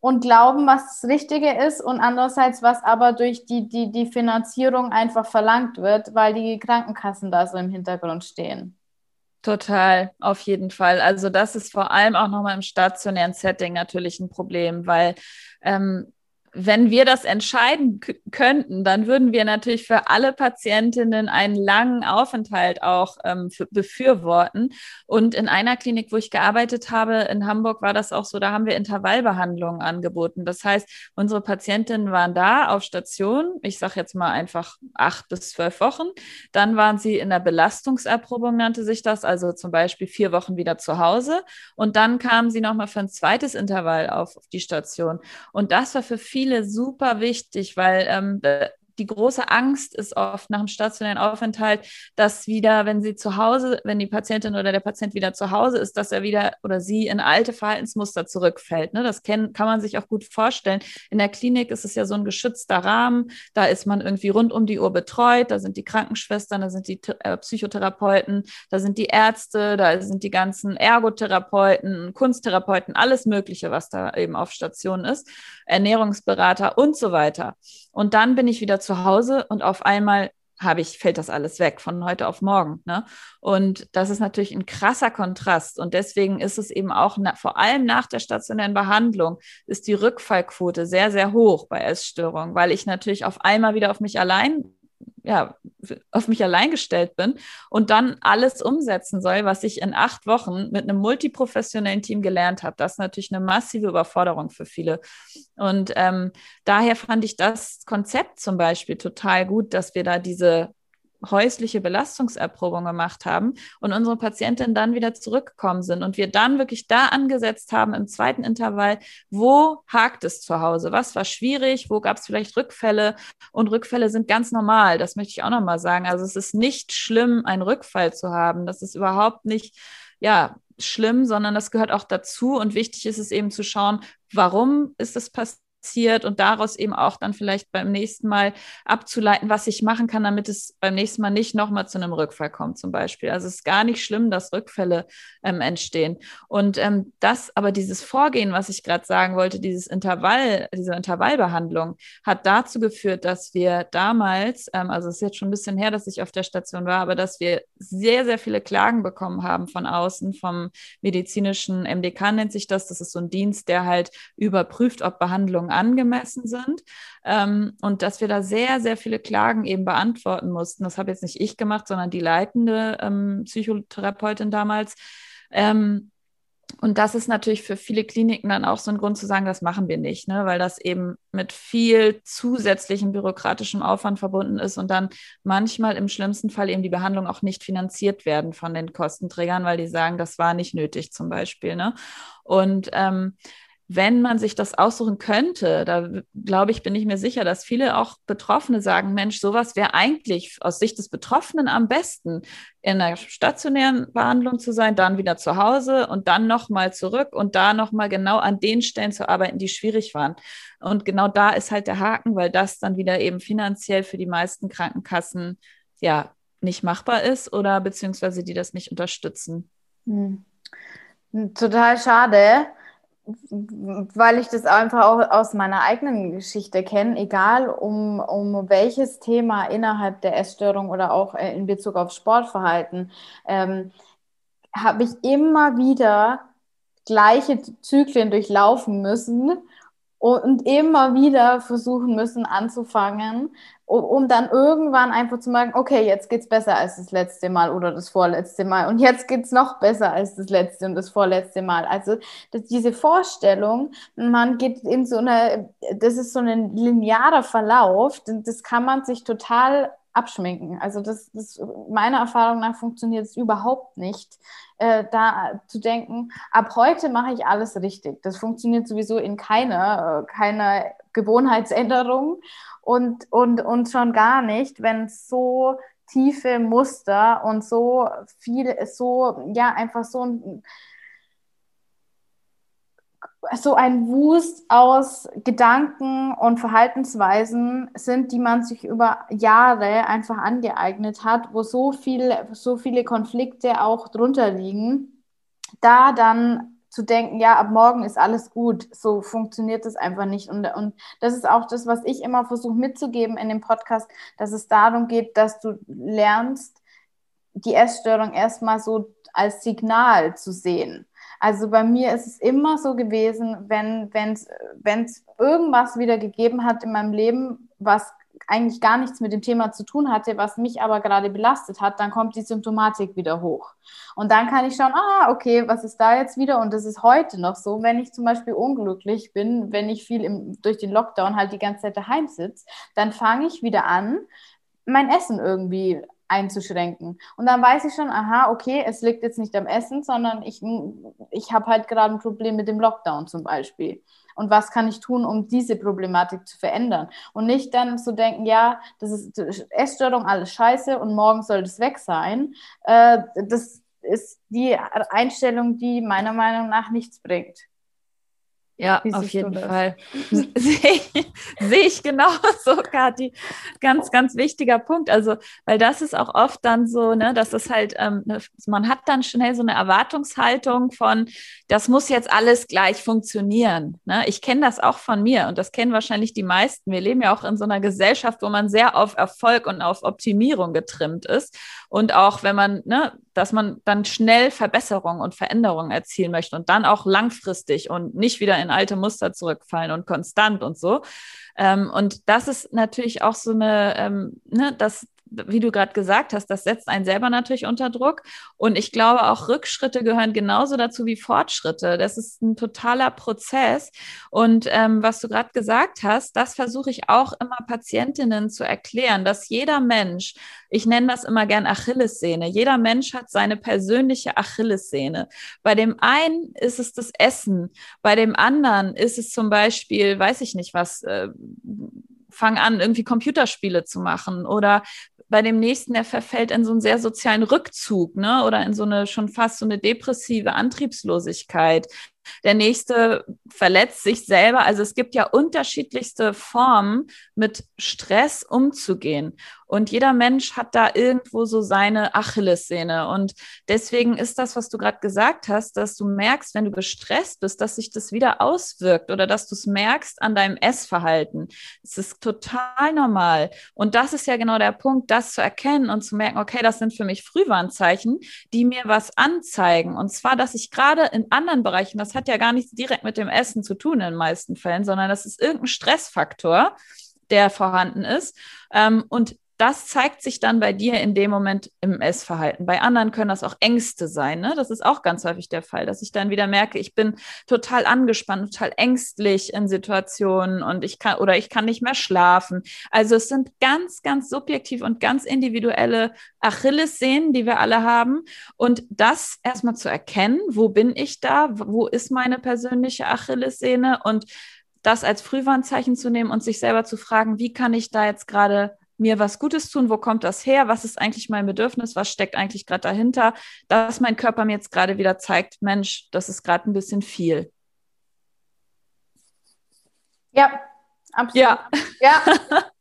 A: und glauben, was das Richtige ist und andererseits, was aber durch die, die, die Finanzierung einfach verlangt wird, weil die Krankenkassen da so im Hintergrund stehen.
B: Total, auf jeden Fall. Also das ist vor allem auch nochmal im stationären Setting natürlich ein Problem, weil ähm, wenn wir das entscheiden könnten, dann würden wir natürlich für alle Patientinnen einen langen Aufenthalt auch ähm, befürworten. Und in einer Klinik, wo ich gearbeitet habe, in Hamburg, war das auch so, da haben wir Intervallbehandlungen angeboten. Das heißt, unsere Patientinnen waren da auf Station, ich sage jetzt mal einfach acht bis zwölf Wochen. Dann waren sie in der Belastungserprobung, nannte sich das, also zum Beispiel vier Wochen wieder zu Hause. Und dann kamen sie nochmal für ein zweites Intervall auf, auf die Station. Und das war für viele viele super wichtig, weil ähm, die große Angst ist oft nach dem stationären Aufenthalt, dass wieder, wenn sie zu Hause, wenn die Patientin oder der Patient wieder zu Hause ist, dass er wieder oder sie in alte Verhaltensmuster zurückfällt. Ne? Das kann, kann man sich auch gut vorstellen. In der Klinik ist es ja so ein geschützter Rahmen. Da ist man irgendwie rund um die Uhr betreut. Da sind die Krankenschwestern, da sind die äh, Psychotherapeuten, da sind die Ärzte, da sind die ganzen Ergotherapeuten, Kunsttherapeuten, alles Mögliche, was da eben auf Station ist, Ernährungsberater und so weiter. Und dann bin ich wieder zu Hause und auf einmal habe ich, fällt das alles weg von heute auf morgen. Ne? Und das ist natürlich ein krasser Kontrast. Und deswegen ist es eben auch, na, vor allem nach der stationären Behandlung, ist die Rückfallquote sehr, sehr hoch bei Essstörungen, weil ich natürlich auf einmal wieder auf mich allein ja, auf mich allein gestellt bin und dann alles umsetzen soll, was ich in acht Wochen mit einem multiprofessionellen Team gelernt habe. Das ist natürlich eine massive Überforderung für viele. Und ähm, daher fand ich das Konzept zum Beispiel total gut, dass wir da diese häusliche Belastungserprobung gemacht haben und unsere Patientinnen dann wieder zurückgekommen sind und wir dann wirklich da angesetzt haben im zweiten Intervall, wo hakt es zu Hause, was war schwierig, wo gab es vielleicht Rückfälle? Und Rückfälle sind ganz normal, das möchte ich auch nochmal sagen. Also es ist nicht schlimm, einen Rückfall zu haben, das ist überhaupt nicht, ja, schlimm, sondern das gehört auch dazu. Und wichtig ist es eben zu schauen, warum ist es passiert passiert und daraus eben auch dann vielleicht beim nächsten Mal abzuleiten, was ich machen kann, damit es beim nächsten Mal nicht nochmal zu einem Rückfall kommt zum Beispiel. Also es ist gar nicht schlimm, dass Rückfälle ähm, entstehen. Und ähm, das, aber dieses Vorgehen, was ich gerade sagen wollte, dieses Intervall, diese Intervallbehandlung, hat dazu geführt, dass wir damals, ähm, also es ist jetzt schon ein bisschen her, dass ich auf der Station war, aber dass wir sehr, sehr viele Klagen bekommen haben von außen, vom medizinischen MDK nennt sich das. Das ist so ein Dienst, der halt überprüft, ob Behandlungen angemessen sind. Ähm, und dass wir da sehr, sehr viele Klagen eben beantworten mussten. Das habe jetzt nicht ich gemacht, sondern die leitende ähm, Psychotherapeutin damals. Ähm, Und das ist natürlich für viele Kliniken dann auch so ein Grund zu sagen, das machen wir nicht, ne? weil das eben mit viel zusätzlichem bürokratischem Aufwand verbunden ist und dann manchmal im schlimmsten Fall eben die Behandlung auch nicht finanziert werden von den Kostenträgern, weil die sagen, das war nicht nötig zum Beispiel. Ne? Und ähm, wenn man sich das aussuchen könnte, da glaube ich, bin ich mir sicher, dass viele auch Betroffene sagen, Mensch, sowas wäre eigentlich aus Sicht des Betroffenen am besten, in einer stationären Behandlung zu sein, dann wieder zu Hause und dann nochmal zurück und da nochmal genau an den Stellen zu arbeiten, die schwierig waren. Und genau da ist halt der Haken, weil das dann wieder eben finanziell für die meisten Krankenkassen ja nicht machbar ist oder beziehungsweise die das nicht unterstützen. Hm.
A: Total schade weil ich das einfach auch aus meiner eigenen Geschichte kenne, egal um, um welches Thema innerhalb der Essstörung oder auch äh, in Bezug auf Sportverhalten, ähm, habe ich immer wieder gleiche Zyklen durchlaufen müssen und immer wieder versuchen müssen anzufangen, um, um dann irgendwann einfach zu merken, okay, jetzt geht's besser als das letzte Mal oder das vorletzte Mal und jetzt geht's noch besser als das letzte und das vorletzte Mal. Also diese Vorstellung, man geht in so eine, das ist so ein linearer Verlauf, das kann man sich total abschminken. Also das, das meiner Erfahrung nach funktioniert es überhaupt nicht, äh, da zu denken, ab heute mache ich alles richtig. Das funktioniert sowieso in keiner, äh, keiner Gewohnheitsänderung und, und, und schon gar nicht, wenn so tiefe Muster und so viel, so, ja, einfach so ein, so ein Wust aus Gedanken und Verhaltensweisen sind, die man sich über Jahre einfach angeeignet hat, wo so viel, so viele Konflikte auch drunter liegen, da dann zu denken, ja, ab morgen ist alles gut. So funktioniert das einfach nicht. Und, und das ist auch das, was ich immer versuche mitzugeben in dem Podcast, dass es darum geht, dass du lernst, die Essstörung erstmal so als Signal zu sehen. Also bei mir ist es immer so gewesen, wenn es irgendwas wieder gegeben hat in meinem Leben, was eigentlich gar nichts mit dem Thema zu tun hatte, was mich aber gerade belastet hat, dann kommt die Symptomatik wieder hoch. Und dann kann ich schauen, ah, okay, was ist da jetzt wieder? Und das ist heute noch so, wenn ich zum Beispiel unglücklich bin, wenn ich viel im, durch den Lockdown halt die ganze Zeit daheim sitze, dann fange ich wieder an, mein Essen irgendwie einzuschränken. Und dann weiß ich schon, aha, okay, es liegt jetzt nicht am Essen, sondern ich, ich habe halt gerade ein Problem mit dem Lockdown zum Beispiel und was kann ich tun, um diese Problematik zu verändern. Und nicht dann zu denken, ja, das ist Essstörung, alles scheiße und morgen soll das weg sein. Äh, das ist die Einstellung, die meiner Meinung nach nichts bringt.
B: Ja, auf jeden Fall. (laughs) Sehe seh ich genauso, Kathi. Ganz, ganz wichtiger Punkt. Also, weil das ist auch oft dann so, ne, dass es halt, ähm, ne, man hat dann schnell so eine Erwartungshaltung von, das muss jetzt alles gleich funktionieren. Ne? Ich kenne das auch von mir und das kennen wahrscheinlich die meisten. Wir leben ja auch in so einer Gesellschaft, wo man sehr auf Erfolg und auf Optimierung getrimmt ist. Und auch wenn man, ne, dass man dann schnell Verbesserungen und Veränderungen erzielen möchte und dann auch langfristig und nicht wieder in alte Muster zurückfallen und konstant und so. Ähm, und das ist natürlich auch so eine, ähm, ne, das, wie du gerade gesagt hast, das setzt einen selber natürlich unter Druck. Und ich glaube, auch Rückschritte gehören genauso dazu wie Fortschritte. Das ist ein totaler Prozess. Und ähm, was du gerade gesagt hast, das versuche ich auch immer Patientinnen zu erklären, dass jeder Mensch, ich nenne das immer gern Achillessehne, jeder Mensch hat seine persönliche Achillessehne. Bei dem einen ist es das Essen, bei dem anderen ist es zum Beispiel, weiß ich nicht was, äh, fang an, irgendwie Computerspiele zu machen oder bei dem nächsten, der verfällt in so einen sehr sozialen Rückzug, ne? Oder in so eine schon fast so eine depressive Antriebslosigkeit. Der nächste verletzt sich selber. Also es gibt ja unterschiedlichste Formen, mit Stress umzugehen. Und jeder Mensch hat da irgendwo so seine Achillessehne. Und deswegen ist das, was du gerade gesagt hast, dass du merkst, wenn du gestresst bist, dass sich das wieder auswirkt oder dass du es merkst an deinem Essverhalten. Es ist total normal. Und das ist ja genau der Punkt, das zu erkennen und zu merken, okay, das sind für mich Frühwarnzeichen, die mir was anzeigen. Und zwar, dass ich gerade in anderen Bereichen, das hat ja gar nichts direkt mit dem Essen zu tun in den meisten Fällen, sondern das ist irgendein Stressfaktor, der vorhanden ist. Ähm, und das zeigt sich dann bei dir in dem Moment im Essverhalten. Bei anderen können das auch Ängste sein. Ne? Das ist auch ganz häufig der Fall, dass ich dann wieder merke, ich bin total angespannt, total ängstlich in Situationen und ich kann oder ich kann nicht mehr schlafen. Also es sind ganz, ganz subjektiv und ganz individuelle Achillessehnen, die wir alle haben. Und das erstmal zu erkennen, wo bin ich da, wo ist meine persönliche Achillessehne und das als Frühwarnzeichen zu nehmen und sich selber zu fragen, wie kann ich da jetzt gerade mir was Gutes tun, wo kommt das her, was ist eigentlich mein Bedürfnis, was steckt eigentlich gerade dahinter, dass mein Körper mir jetzt gerade wieder zeigt, Mensch, das ist gerade ein bisschen viel.
A: Ja, absolut.
B: Ja. ja. (laughs)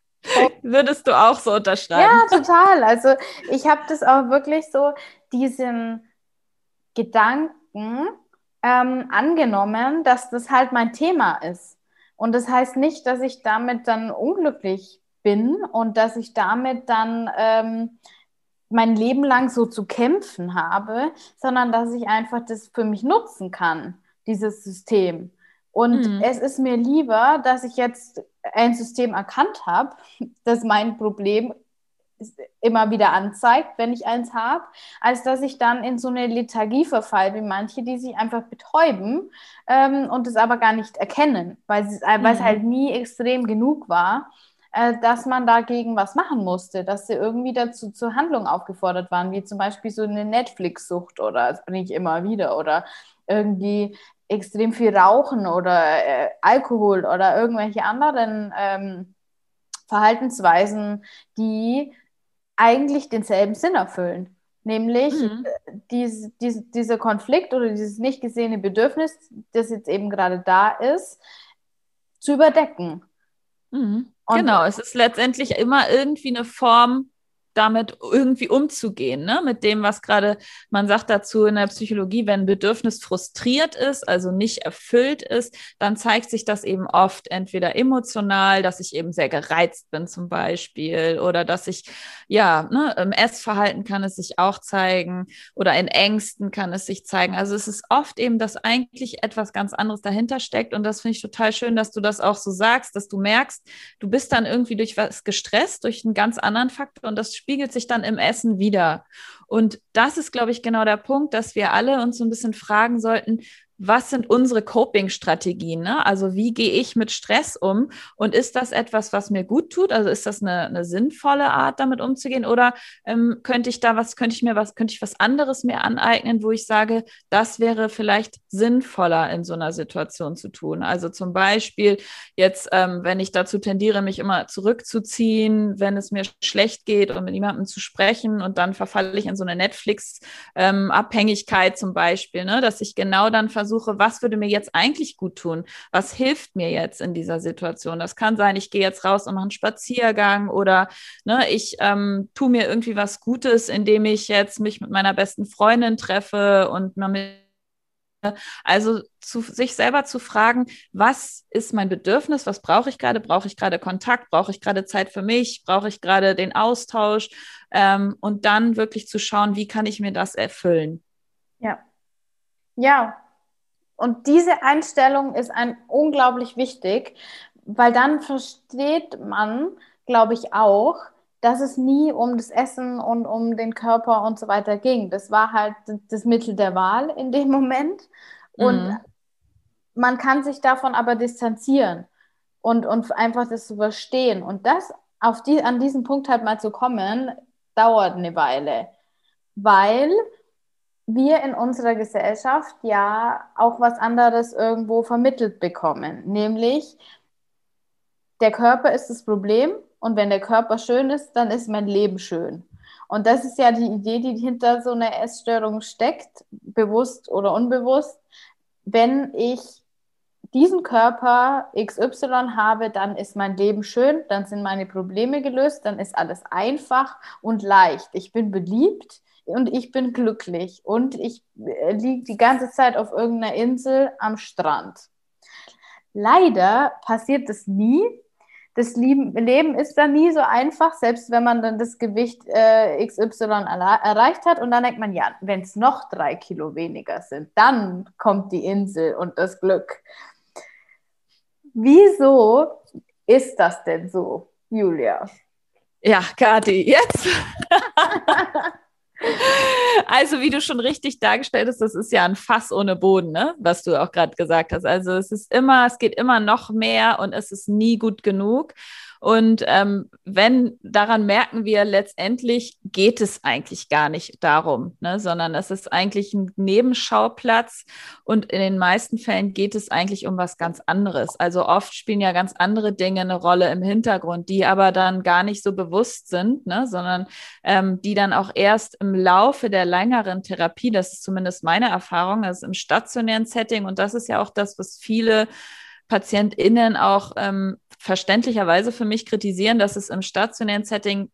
B: Würdest du auch so unterschreiben?
A: Ja, total. Also ich habe das auch wirklich so, diesen Gedanken ähm, angenommen, dass das halt mein Thema ist. Und das heißt nicht, dass ich damit dann unglücklich bin und dass ich damit dann ähm, mein Leben lang so zu kämpfen habe, sondern dass ich einfach das für mich nutzen kann, dieses System. Und mhm. es ist mir lieber, dass ich jetzt ein System erkannt habe, (laughs) das mein Problem immer wieder anzeigt, wenn ich eins habe, als dass ich dann in so eine Lethargie verfalle, wie manche, die sich einfach betäuben ähm, und es aber gar nicht erkennen, weil, es, mhm. weil es halt nie extrem genug war, äh, dass man dagegen was machen musste, dass sie irgendwie dazu zur Handlung aufgefordert waren, wie zum Beispiel so eine Netflix-Sucht oder das bringe ich immer wieder oder irgendwie extrem viel Rauchen oder äh, Alkohol oder irgendwelche anderen ähm, Verhaltensweisen, die eigentlich denselben Sinn erfüllen. Nämlich mhm. Äh, dies, dies, dieser Konflikt oder dieses nicht gesehene Bedürfnis, das jetzt eben gerade da ist, zu überdecken.
B: Mhm. Genau, es ist letztendlich immer irgendwie eine Form damit irgendwie umzugehen, ne? mit dem, was gerade, man sagt dazu in der Psychologie, wenn ein Bedürfnis frustriert ist, also nicht erfüllt ist, dann zeigt sich das eben oft entweder emotional, dass ich eben sehr gereizt bin zum Beispiel oder dass ich, ja, ne, im Essverhalten kann es sich auch zeigen oder in Ängsten kann es sich zeigen. Also es ist oft eben, dass eigentlich etwas ganz anderes dahinter steckt und das finde ich total schön, dass du das auch so sagst, dass du merkst, du bist dann irgendwie durch was gestresst, durch einen ganz anderen Faktor und das spiegelt sich dann im Essen wieder. Und das ist, glaube ich, genau der Punkt, dass wir alle uns so ein bisschen fragen sollten, was sind unsere Coping-Strategien? Ne? Also wie gehe ich mit Stress um? Und ist das etwas, was mir gut tut? Also ist das eine, eine sinnvolle Art, damit umzugehen? Oder ähm, könnte ich da was, könnte ich mir was, könnte ich was anderes mir aneignen, wo ich sage, das wäre vielleicht sinnvoller in so einer Situation zu tun? Also zum Beispiel jetzt, ähm, wenn ich dazu tendiere, mich immer zurückzuziehen, wenn es mir schlecht geht und mit jemandem zu sprechen und dann verfalle ich in so eine Netflix-Abhängigkeit ähm, zum Beispiel, ne? dass ich genau dann versuche, versuche, was würde mir jetzt eigentlich gut tun? Was hilft mir jetzt in dieser Situation? Das kann sein, ich gehe jetzt raus und mache einen Spaziergang oder ne, ich ähm, tue mir irgendwie was Gutes, indem ich jetzt mich mit meiner besten Freundin treffe und man mit also zu sich selber zu fragen, was ist mein Bedürfnis, was brauche ich gerade? Brauche ich gerade Kontakt? Brauche ich gerade Zeit für mich? Brauche ich gerade den Austausch? Ähm, und dann wirklich zu schauen, wie kann ich mir das erfüllen?
A: Ja. Ja, und diese Einstellung ist ein unglaublich wichtig, weil dann versteht man, glaube ich, auch, dass es nie um das Essen und um den Körper und so weiter ging. Das war halt das Mittel der Wahl in dem (laughs) Moment. Und mhm. man kann sich davon aber distanzieren und, und einfach das überstehen. Und das auf die, an diesen Punkt halt mal zu kommen, dauert eine Weile. Weil wir in unserer Gesellschaft ja auch was anderes irgendwo vermittelt bekommen, nämlich der Körper ist das Problem und wenn der Körper schön ist, dann ist mein Leben schön. Und das ist ja die Idee, die hinter so einer Essstörung steckt, bewusst oder unbewusst. Wenn ich diesen Körper XY habe, dann ist mein Leben schön, dann sind meine Probleme gelöst, dann ist alles einfach und leicht. Ich bin beliebt, und ich bin glücklich und ich äh, liege die ganze Zeit auf irgendeiner Insel am Strand. Leider passiert das nie. Das Leben ist dann nie so einfach, selbst wenn man dann das Gewicht äh, XY erreicht hat. Und dann denkt man, ja, wenn es noch drei Kilo weniger sind, dann kommt die Insel und das Glück. Wieso ist das denn so, Julia?
B: Ja, Kathi, jetzt. (laughs) Also, wie du schon richtig dargestellt hast, das ist ja ein Fass ohne Boden, ne? was du auch gerade gesagt hast. Also, es ist immer, es geht immer noch mehr und es ist nie gut genug. Und ähm, wenn daran merken wir, letztendlich geht es eigentlich gar nicht darum, ne, sondern es ist eigentlich ein Nebenschauplatz und in den meisten Fällen geht es eigentlich um was ganz anderes. Also oft spielen ja ganz andere Dinge eine Rolle im Hintergrund, die aber dann gar nicht so bewusst sind, ne, sondern ähm, die dann auch erst im Laufe der längeren Therapie, das ist zumindest meine Erfahrung, also im stationären Setting und das ist ja auch das, was viele PatientInnen auch ähm, verständlicherweise für mich kritisieren, dass es im stationären Setting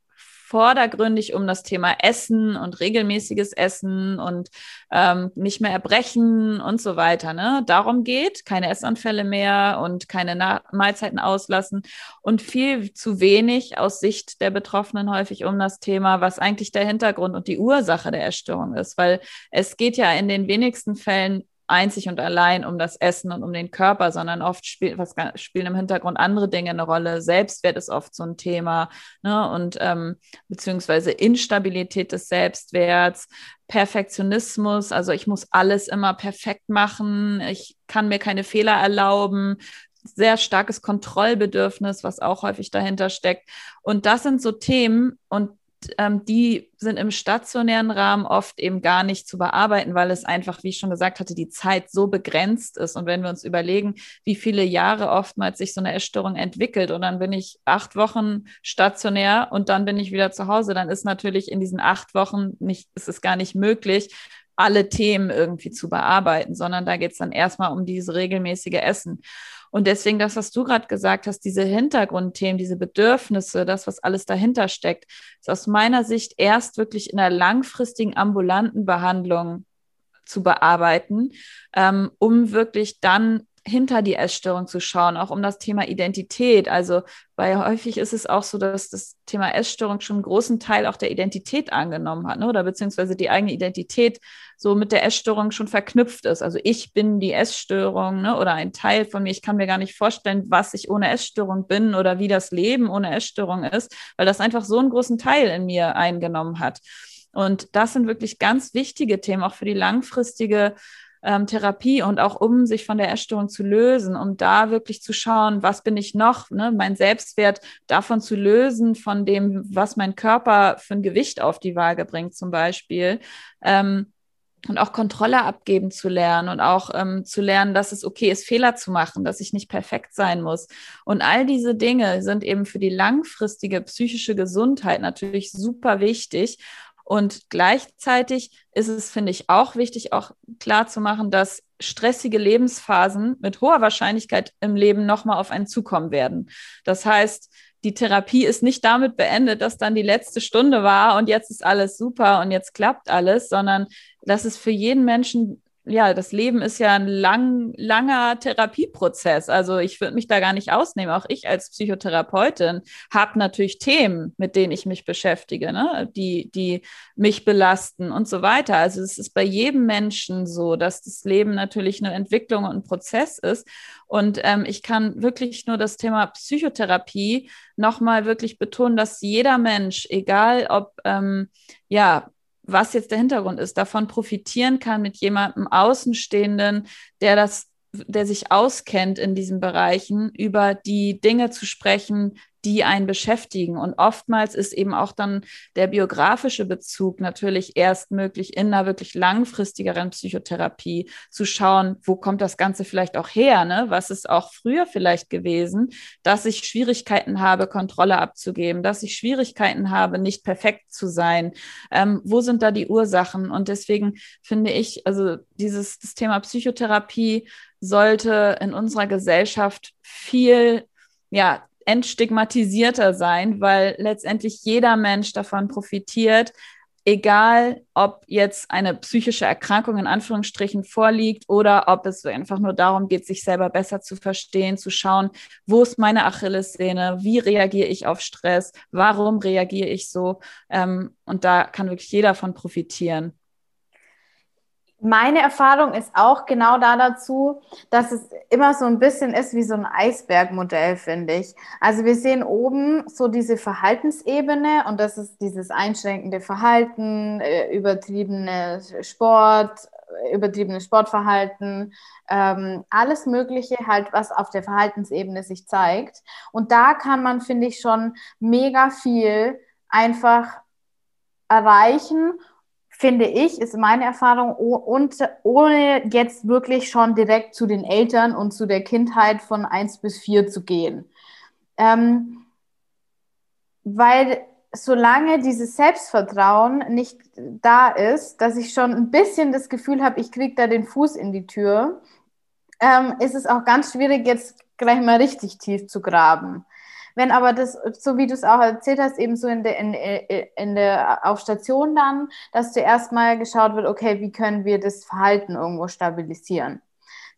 B: vordergründig um das Thema Essen und regelmäßiges Essen und ähm, nicht mehr erbrechen und so weiter. Ne? Darum geht, keine Essanfälle mehr und keine Na Mahlzeiten auslassen und viel zu wenig aus Sicht der Betroffenen häufig um das Thema, was eigentlich der Hintergrund und die Ursache der Essstörung ist, weil es geht ja in den wenigsten Fällen einzig und allein um das Essen und um den Körper, sondern oft spiel, was, spielen im Hintergrund andere Dinge eine Rolle. Selbstwert ist oft so ein Thema ne? und ähm, beziehungsweise Instabilität des Selbstwerts, Perfektionismus, also ich muss alles immer perfekt machen, ich kann mir keine Fehler erlauben, sehr starkes Kontrollbedürfnis, was auch häufig dahinter steckt. Und das sind so Themen und ähm, die sind im stationären Rahmen oft eben gar nicht zu bearbeiten, weil es einfach, wie ich schon gesagt hatte, die Zeit so begrenzt ist. Und wenn wir uns überlegen, wie viele Jahre oftmals sich so eine Essstörung entwickelt und dann bin ich acht Wochen stationär und dann bin ich wieder zu Hause, dann ist natürlich in diesen acht Wochen nicht, ist es gar nicht möglich, alle Themen irgendwie zu bearbeiten, sondern da geht es dann erstmal um dieses regelmäßige Essen. Und deswegen das, was du gerade gesagt hast, diese Hintergrundthemen, diese Bedürfnisse, das, was alles dahinter steckt, ist aus meiner Sicht erst wirklich in der langfristigen ambulanten Behandlung zu bearbeiten, ähm, um wirklich dann hinter die Essstörung zu schauen, auch um das Thema Identität. Also, weil häufig ist es auch so, dass das Thema Essstörung schon einen großen Teil auch der Identität angenommen hat, ne? oder beziehungsweise die eigene Identität so mit der Essstörung schon verknüpft ist. Also ich bin die Essstörung ne? oder ein Teil von mir. Ich kann mir gar nicht vorstellen, was ich ohne Essstörung bin oder wie das Leben ohne Essstörung ist, weil das einfach so einen großen Teil in mir eingenommen hat. Und das sind wirklich ganz wichtige Themen, auch für die langfristige ähm, Therapie und auch um sich von der Essstörung zu lösen, um da wirklich zu schauen, was bin ich noch, ne, mein Selbstwert davon zu lösen, von dem, was mein Körper für ein Gewicht auf die Waage bringt zum Beispiel. Ähm, und auch Kontrolle abgeben zu lernen und auch ähm, zu lernen, dass es okay ist, Fehler zu machen, dass ich nicht perfekt sein muss. Und all diese Dinge sind eben für die langfristige psychische Gesundheit natürlich super wichtig. Und gleichzeitig ist es, finde ich, auch wichtig, auch klar zu machen, dass stressige Lebensphasen mit hoher Wahrscheinlichkeit im Leben nochmal auf einen zukommen werden. Das heißt, die Therapie ist nicht damit beendet, dass dann die letzte Stunde war und jetzt ist alles super und jetzt klappt alles, sondern dass es für jeden Menschen ja, das Leben ist ja ein lang, langer Therapieprozess. Also ich würde mich da gar nicht ausnehmen. Auch ich als Psychotherapeutin habe natürlich Themen, mit denen ich mich beschäftige, ne? die, die mich belasten und so weiter. Also es ist bei jedem Menschen so, dass das Leben natürlich eine Entwicklung und ein Prozess ist. Und ähm, ich kann wirklich nur das Thema Psychotherapie nochmal wirklich betonen, dass jeder Mensch, egal ob ähm, ja was jetzt der Hintergrund ist, davon profitieren kann mit jemandem Außenstehenden, der das der sich auskennt in diesen Bereichen, über die Dinge zu sprechen, die einen beschäftigen. Und oftmals ist eben auch dann der biografische Bezug natürlich erst möglich in einer wirklich langfristigeren Psychotherapie zu schauen, wo kommt das Ganze vielleicht auch her, ne? Was ist auch früher vielleicht gewesen, dass ich Schwierigkeiten habe, Kontrolle abzugeben, dass ich Schwierigkeiten habe, nicht perfekt zu sein. Ähm, wo sind da die Ursachen? Und deswegen finde ich, also dieses das Thema Psychotherapie sollte in unserer Gesellschaft viel ja, entstigmatisierter sein, weil letztendlich jeder Mensch davon profitiert, egal ob jetzt eine psychische Erkrankung in Anführungsstrichen vorliegt oder ob es einfach nur darum geht, sich selber besser zu verstehen, zu schauen, wo ist meine Achillessehne, wie reagiere ich auf Stress, warum reagiere ich so. Ähm, und da kann wirklich jeder von profitieren.
A: Meine Erfahrung ist auch genau da dazu, dass es immer so ein bisschen ist wie so ein Eisbergmodell, finde ich. Also wir sehen oben so diese Verhaltensebene und das ist dieses einschränkende Verhalten, äh, übertriebene Sport, äh, übertriebenes Sportverhalten, ähm, alles Mögliche halt, was auf der Verhaltensebene sich zeigt. Und da kann man, finde ich, schon mega viel einfach erreichen finde ich, ist meine Erfahrung, und ohne jetzt wirklich schon direkt zu den Eltern und zu der Kindheit von 1 bis 4 zu gehen. Ähm, weil solange dieses Selbstvertrauen nicht da ist, dass ich schon ein bisschen das Gefühl habe, ich kriege da den Fuß in die Tür, ähm, ist es auch ganz schwierig, jetzt gleich mal richtig tief zu graben. Wenn aber das, so wie du es auch erzählt hast, eben so in der, in, in der, auf Station dann, dass zuerst mal geschaut wird, okay, wie können wir das Verhalten irgendwo stabilisieren?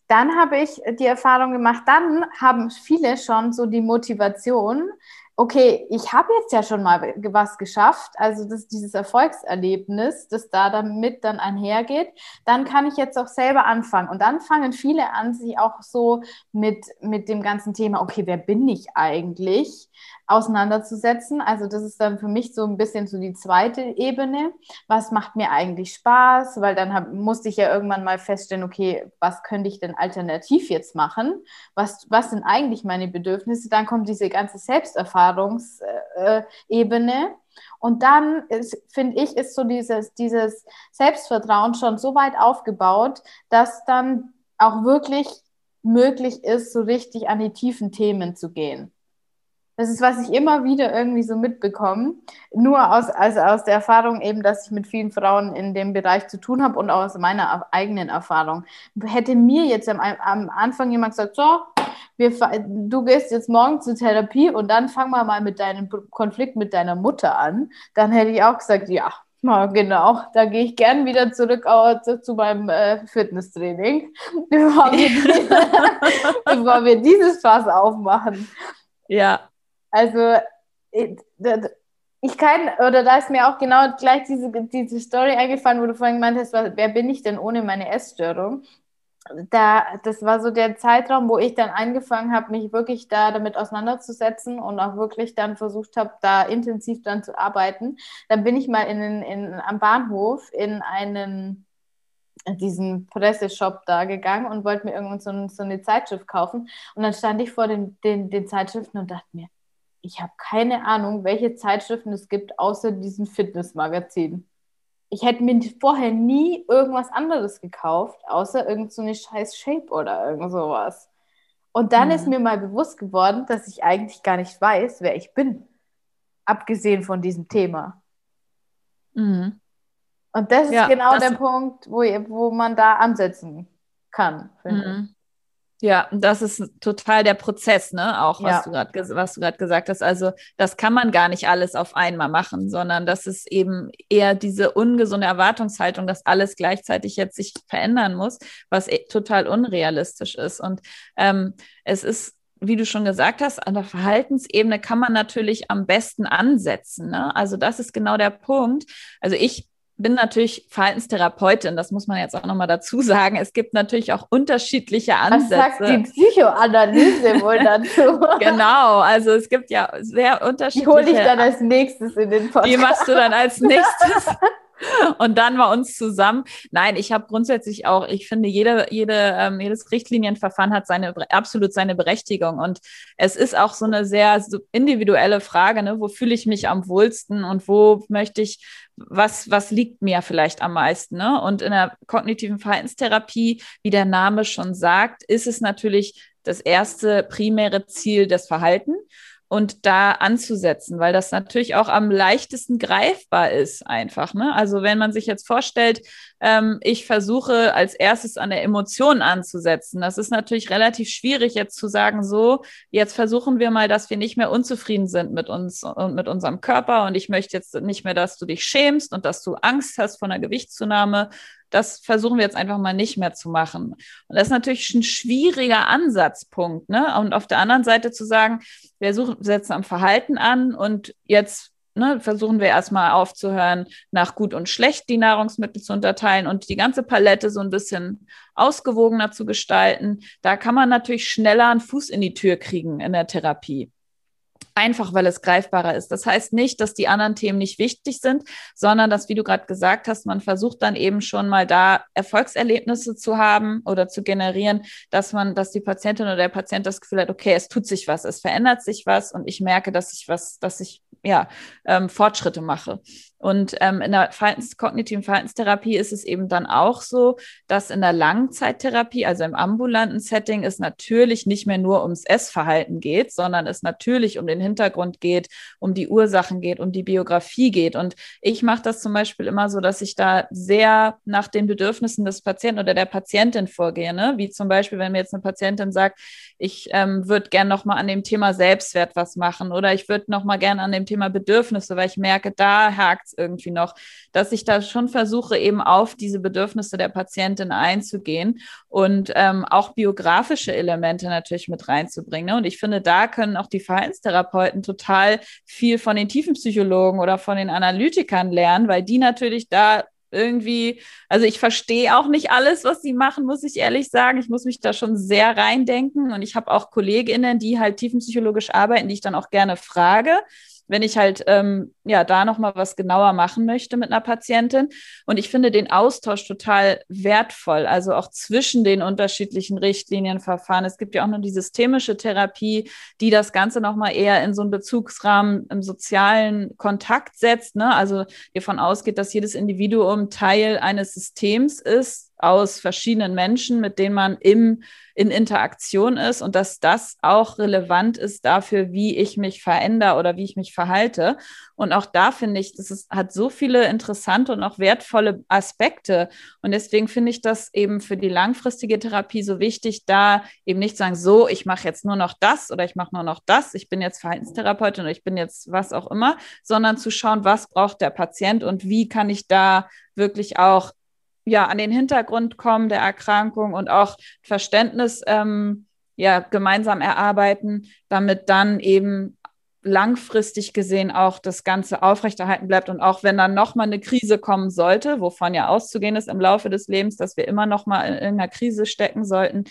A: Dann habe ich die Erfahrung gemacht, dann haben viele schon so die Motivation, okay, ich habe jetzt ja schon mal was geschafft, also das, dieses Erfolgserlebnis, das da damit dann einhergeht, dann kann ich jetzt auch selber anfangen. Und dann fangen viele an, sich auch so mit, mit dem ganzen Thema, okay, wer bin ich eigentlich? Auseinanderzusetzen. Also das ist dann für mich so ein bisschen so die zweite Ebene. Was macht mir eigentlich Spaß? Weil dann hab, musste ich ja irgendwann mal feststellen, okay, was könnte ich denn alternativ jetzt machen? Was, was sind eigentlich meine Bedürfnisse? Dann kommt diese ganze Selbsterfahrungsebene. Äh, und dann finde ich, ist so dieses, dieses Selbstvertrauen schon so weit aufgebaut, dass dann auch wirklich möglich ist, so richtig an die tiefen Themen zu gehen. Das ist, was ich immer wieder irgendwie so mitbekomme. Nur aus, also aus der Erfahrung eben, dass ich mit vielen Frauen in dem Bereich zu tun habe und auch aus meiner eigenen Erfahrung. Hätte mir jetzt am, am Anfang jemand gesagt, so, wir, du gehst jetzt morgen zur Therapie und dann fang mal mal mit deinem Konflikt mit deiner Mutter an, dann hätte ich auch gesagt, ja, ja, genau, da gehe ich gern wieder zurück zu, zu meinem äh, Fitnesstraining, (laughs) bevor wir, (laughs) (laughs) bevor wir dieses Fass aufmachen.
B: Ja,
A: also ich kann, oder da ist mir auch genau gleich diese, diese Story eingefallen, wo du vorhin gemeint hast, wer bin ich denn ohne meine Essstörung? Da, das war so der Zeitraum, wo ich dann angefangen habe, mich wirklich da damit auseinanderzusetzen und auch wirklich dann versucht habe, da intensiv dran zu arbeiten. Dann bin ich mal in, in, am Bahnhof in einen diesen Presseshop da gegangen und wollte mir irgendwann so, so, eine Zeitschrift kaufen. Und dann stand ich vor den, den, den Zeitschriften und dachte mir, ich habe keine Ahnung, welche Zeitschriften es gibt, außer diesen Fitnessmagazin. Ich hätte mir vorher nie irgendwas anderes gekauft, außer irgendeine so scheiß Shape oder irgend sowas. Und dann mhm. ist mir mal bewusst geworden, dass ich eigentlich gar nicht weiß, wer ich bin. Abgesehen von diesem Thema. Mhm. Und das ist ja, genau der Punkt, wo, wo man da ansetzen kann, finde mhm. ich.
B: Ja, das ist total der Prozess, ne? Auch was ja. du gerade was du gerade gesagt hast. Also das kann man gar nicht alles auf einmal machen, sondern das ist eben eher diese ungesunde Erwartungshaltung, dass alles gleichzeitig jetzt sich verändern muss, was e total unrealistisch ist. Und ähm, es ist wie du schon gesagt hast, an der Verhaltensebene kann man natürlich am besten ansetzen. Ne? Also das ist genau der Punkt. Also ich bin natürlich Verhaltenstherapeutin, das muss man jetzt auch nochmal dazu sagen. Es gibt natürlich auch unterschiedliche Ansätze. Was sagt
A: die Psychoanalyse wohl (laughs) dazu?
B: genau, also es gibt ja sehr unterschiedliche.
A: Die hole ich dann als nächstes in den
B: Podcast. Die machst du dann als nächstes. (laughs) und dann mal uns zusammen. Nein, ich habe grundsätzlich auch, ich finde, jede, jede, ähm, jedes Richtlinienverfahren hat seine absolut seine Berechtigung. Und es ist auch so eine sehr individuelle Frage, ne? wo fühle ich mich am wohlsten und wo möchte ich, was, was liegt mir vielleicht am meisten. Ne? Und in der kognitiven Verhaltenstherapie, wie der Name schon sagt, ist es natürlich das erste primäre Ziel des Verhalten und da anzusetzen, weil das natürlich auch am leichtesten greifbar ist einfach. Ne? Also wenn man sich jetzt vorstellt, ähm, ich versuche als erstes an der Emotion anzusetzen, das ist natürlich relativ schwierig jetzt zu sagen, so, jetzt versuchen wir mal, dass wir nicht mehr unzufrieden sind mit uns und mit unserem Körper und ich möchte jetzt nicht mehr, dass du dich schämst und dass du Angst hast vor einer Gewichtszunahme, das versuchen wir jetzt einfach mal nicht mehr zu machen. Und das ist natürlich ein schwieriger Ansatzpunkt. Ne? Und auf der anderen Seite zu sagen, wir suchen, setzen am Verhalten an und jetzt ne, versuchen wir erstmal aufzuhören, nach gut und schlecht die Nahrungsmittel zu unterteilen und die ganze Palette so ein bisschen ausgewogener zu gestalten. Da kann man natürlich schneller einen Fuß in die Tür kriegen in der Therapie. Einfach weil es greifbarer ist. Das heißt nicht, dass die anderen Themen nicht wichtig sind, sondern dass, wie du gerade gesagt hast, man versucht dann eben schon mal da Erfolgserlebnisse zu haben oder zu generieren, dass man, dass die Patientin oder der Patient das Gefühl hat, okay, es tut sich was, es verändert sich was und ich merke, dass ich was, dass ich ja ähm, Fortschritte mache. Und ähm, in der Verhaltens kognitiven Verhaltenstherapie ist es eben dann auch so, dass in der Langzeittherapie, also im ambulanten Setting, es natürlich nicht mehr nur ums Essverhalten geht, sondern es natürlich um den Hintergrund geht, um die Ursachen geht, um die Biografie geht. Und ich mache das zum Beispiel immer so, dass ich da sehr nach den Bedürfnissen des Patienten oder der Patientin vorgehe. Ne? Wie zum Beispiel, wenn mir jetzt eine Patientin sagt, ich ähm, würde gern nochmal an dem Thema Selbstwert was machen oder ich würde nochmal gern an dem Thema Bedürfnisse, weil ich merke, da hakt irgendwie noch, dass ich da schon versuche, eben auf diese Bedürfnisse der Patientin einzugehen und ähm, auch biografische Elemente natürlich mit reinzubringen. Ne? Und ich finde, da können auch die Verhaltenstherapeuten total viel von den Tiefenpsychologen oder von den Analytikern lernen, weil die natürlich da irgendwie, also ich verstehe auch nicht alles, was sie machen, muss ich ehrlich sagen. Ich muss mich da schon sehr reindenken und ich habe auch Kolleginnen, die halt tiefenpsychologisch arbeiten, die ich dann auch gerne frage wenn ich halt ähm, ja da noch mal was genauer machen möchte mit einer Patientin. Und ich finde den Austausch total wertvoll, also auch zwischen den unterschiedlichen Richtlinienverfahren. Es gibt ja auch noch die systemische Therapie, die das Ganze noch mal eher in so einen Bezugsrahmen im sozialen Kontakt setzt. Ne? Also davon ausgeht, dass jedes Individuum Teil eines Systems ist aus verschiedenen Menschen, mit denen man im, in Interaktion ist und dass das auch relevant ist dafür, wie ich mich verändere oder wie ich mich verhalte. Und auch da finde ich, das ist, hat so viele interessante und auch wertvolle Aspekte. Und deswegen finde ich das eben für die langfristige Therapie so wichtig, da eben nicht zu sagen, so, ich mache jetzt nur noch das oder ich mache nur noch das, ich bin jetzt Verhaltenstherapeutin oder ich bin jetzt was auch immer, sondern zu schauen, was braucht der Patient und wie kann ich da wirklich auch ja, an den Hintergrund kommen der Erkrankung und auch Verständnis ähm, ja, gemeinsam erarbeiten, damit dann eben langfristig gesehen auch das Ganze aufrechterhalten bleibt. Und auch wenn dann nochmal eine Krise kommen sollte, wovon ja auszugehen ist im Laufe des Lebens, dass wir immer nochmal in irgendeiner Krise stecken sollten,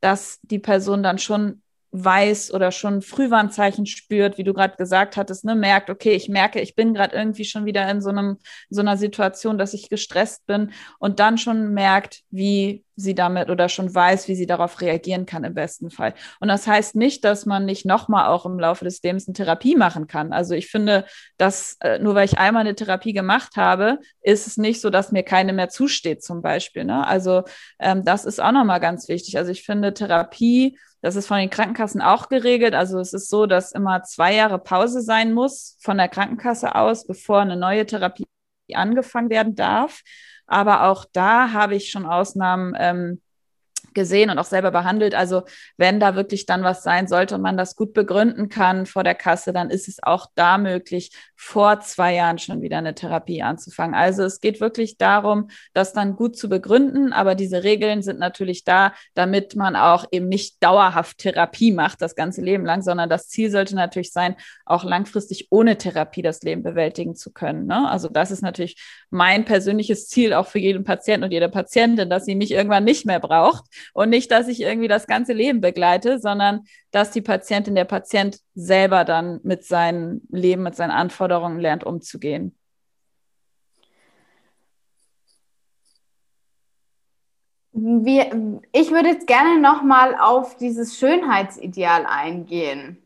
B: dass die Person dann schon weiß oder schon Frühwarnzeichen spürt, wie du gerade gesagt hattest, ne, merkt, okay, ich merke, ich bin gerade irgendwie schon wieder in so einem so einer Situation, dass ich gestresst bin und dann schon merkt, wie sie damit oder schon weiß, wie sie darauf reagieren kann im besten Fall. Und das heißt nicht, dass man nicht nochmal auch im Laufe des Lebens eine Therapie machen kann. Also ich finde, dass äh, nur weil ich einmal eine Therapie gemacht habe, ist es nicht so, dass mir keine mehr zusteht zum Beispiel. Ne? Also ähm, das ist auch nochmal ganz wichtig. Also ich finde Therapie das ist von den Krankenkassen auch geregelt. Also es ist so, dass immer zwei Jahre Pause sein muss von der Krankenkasse aus, bevor eine neue Therapie angefangen werden darf. Aber auch da habe ich schon Ausnahmen ähm, gesehen und auch selber behandelt. Also wenn da wirklich dann was sein sollte und man das gut begründen kann vor der Kasse, dann ist es auch da möglich, vor zwei Jahren schon wieder eine Therapie anzufangen. Also es geht wirklich darum, das dann gut zu begründen, aber diese Regeln sind natürlich da, damit man auch eben nicht dauerhaft Therapie macht, das ganze Leben lang, sondern das Ziel sollte natürlich sein, auch langfristig ohne Therapie das Leben bewältigen zu können. Ne? Also das ist natürlich mein persönliches Ziel auch für jeden Patienten und jede Patientin, dass sie mich irgendwann nicht mehr braucht und nicht, dass ich irgendwie das ganze Leben begleite, sondern dass die Patientin, der Patient selber dann mit seinem Leben, mit seinen Anforderungen lernt, umzugehen.
A: Wir, ich würde jetzt gerne nochmal auf dieses Schönheitsideal eingehen,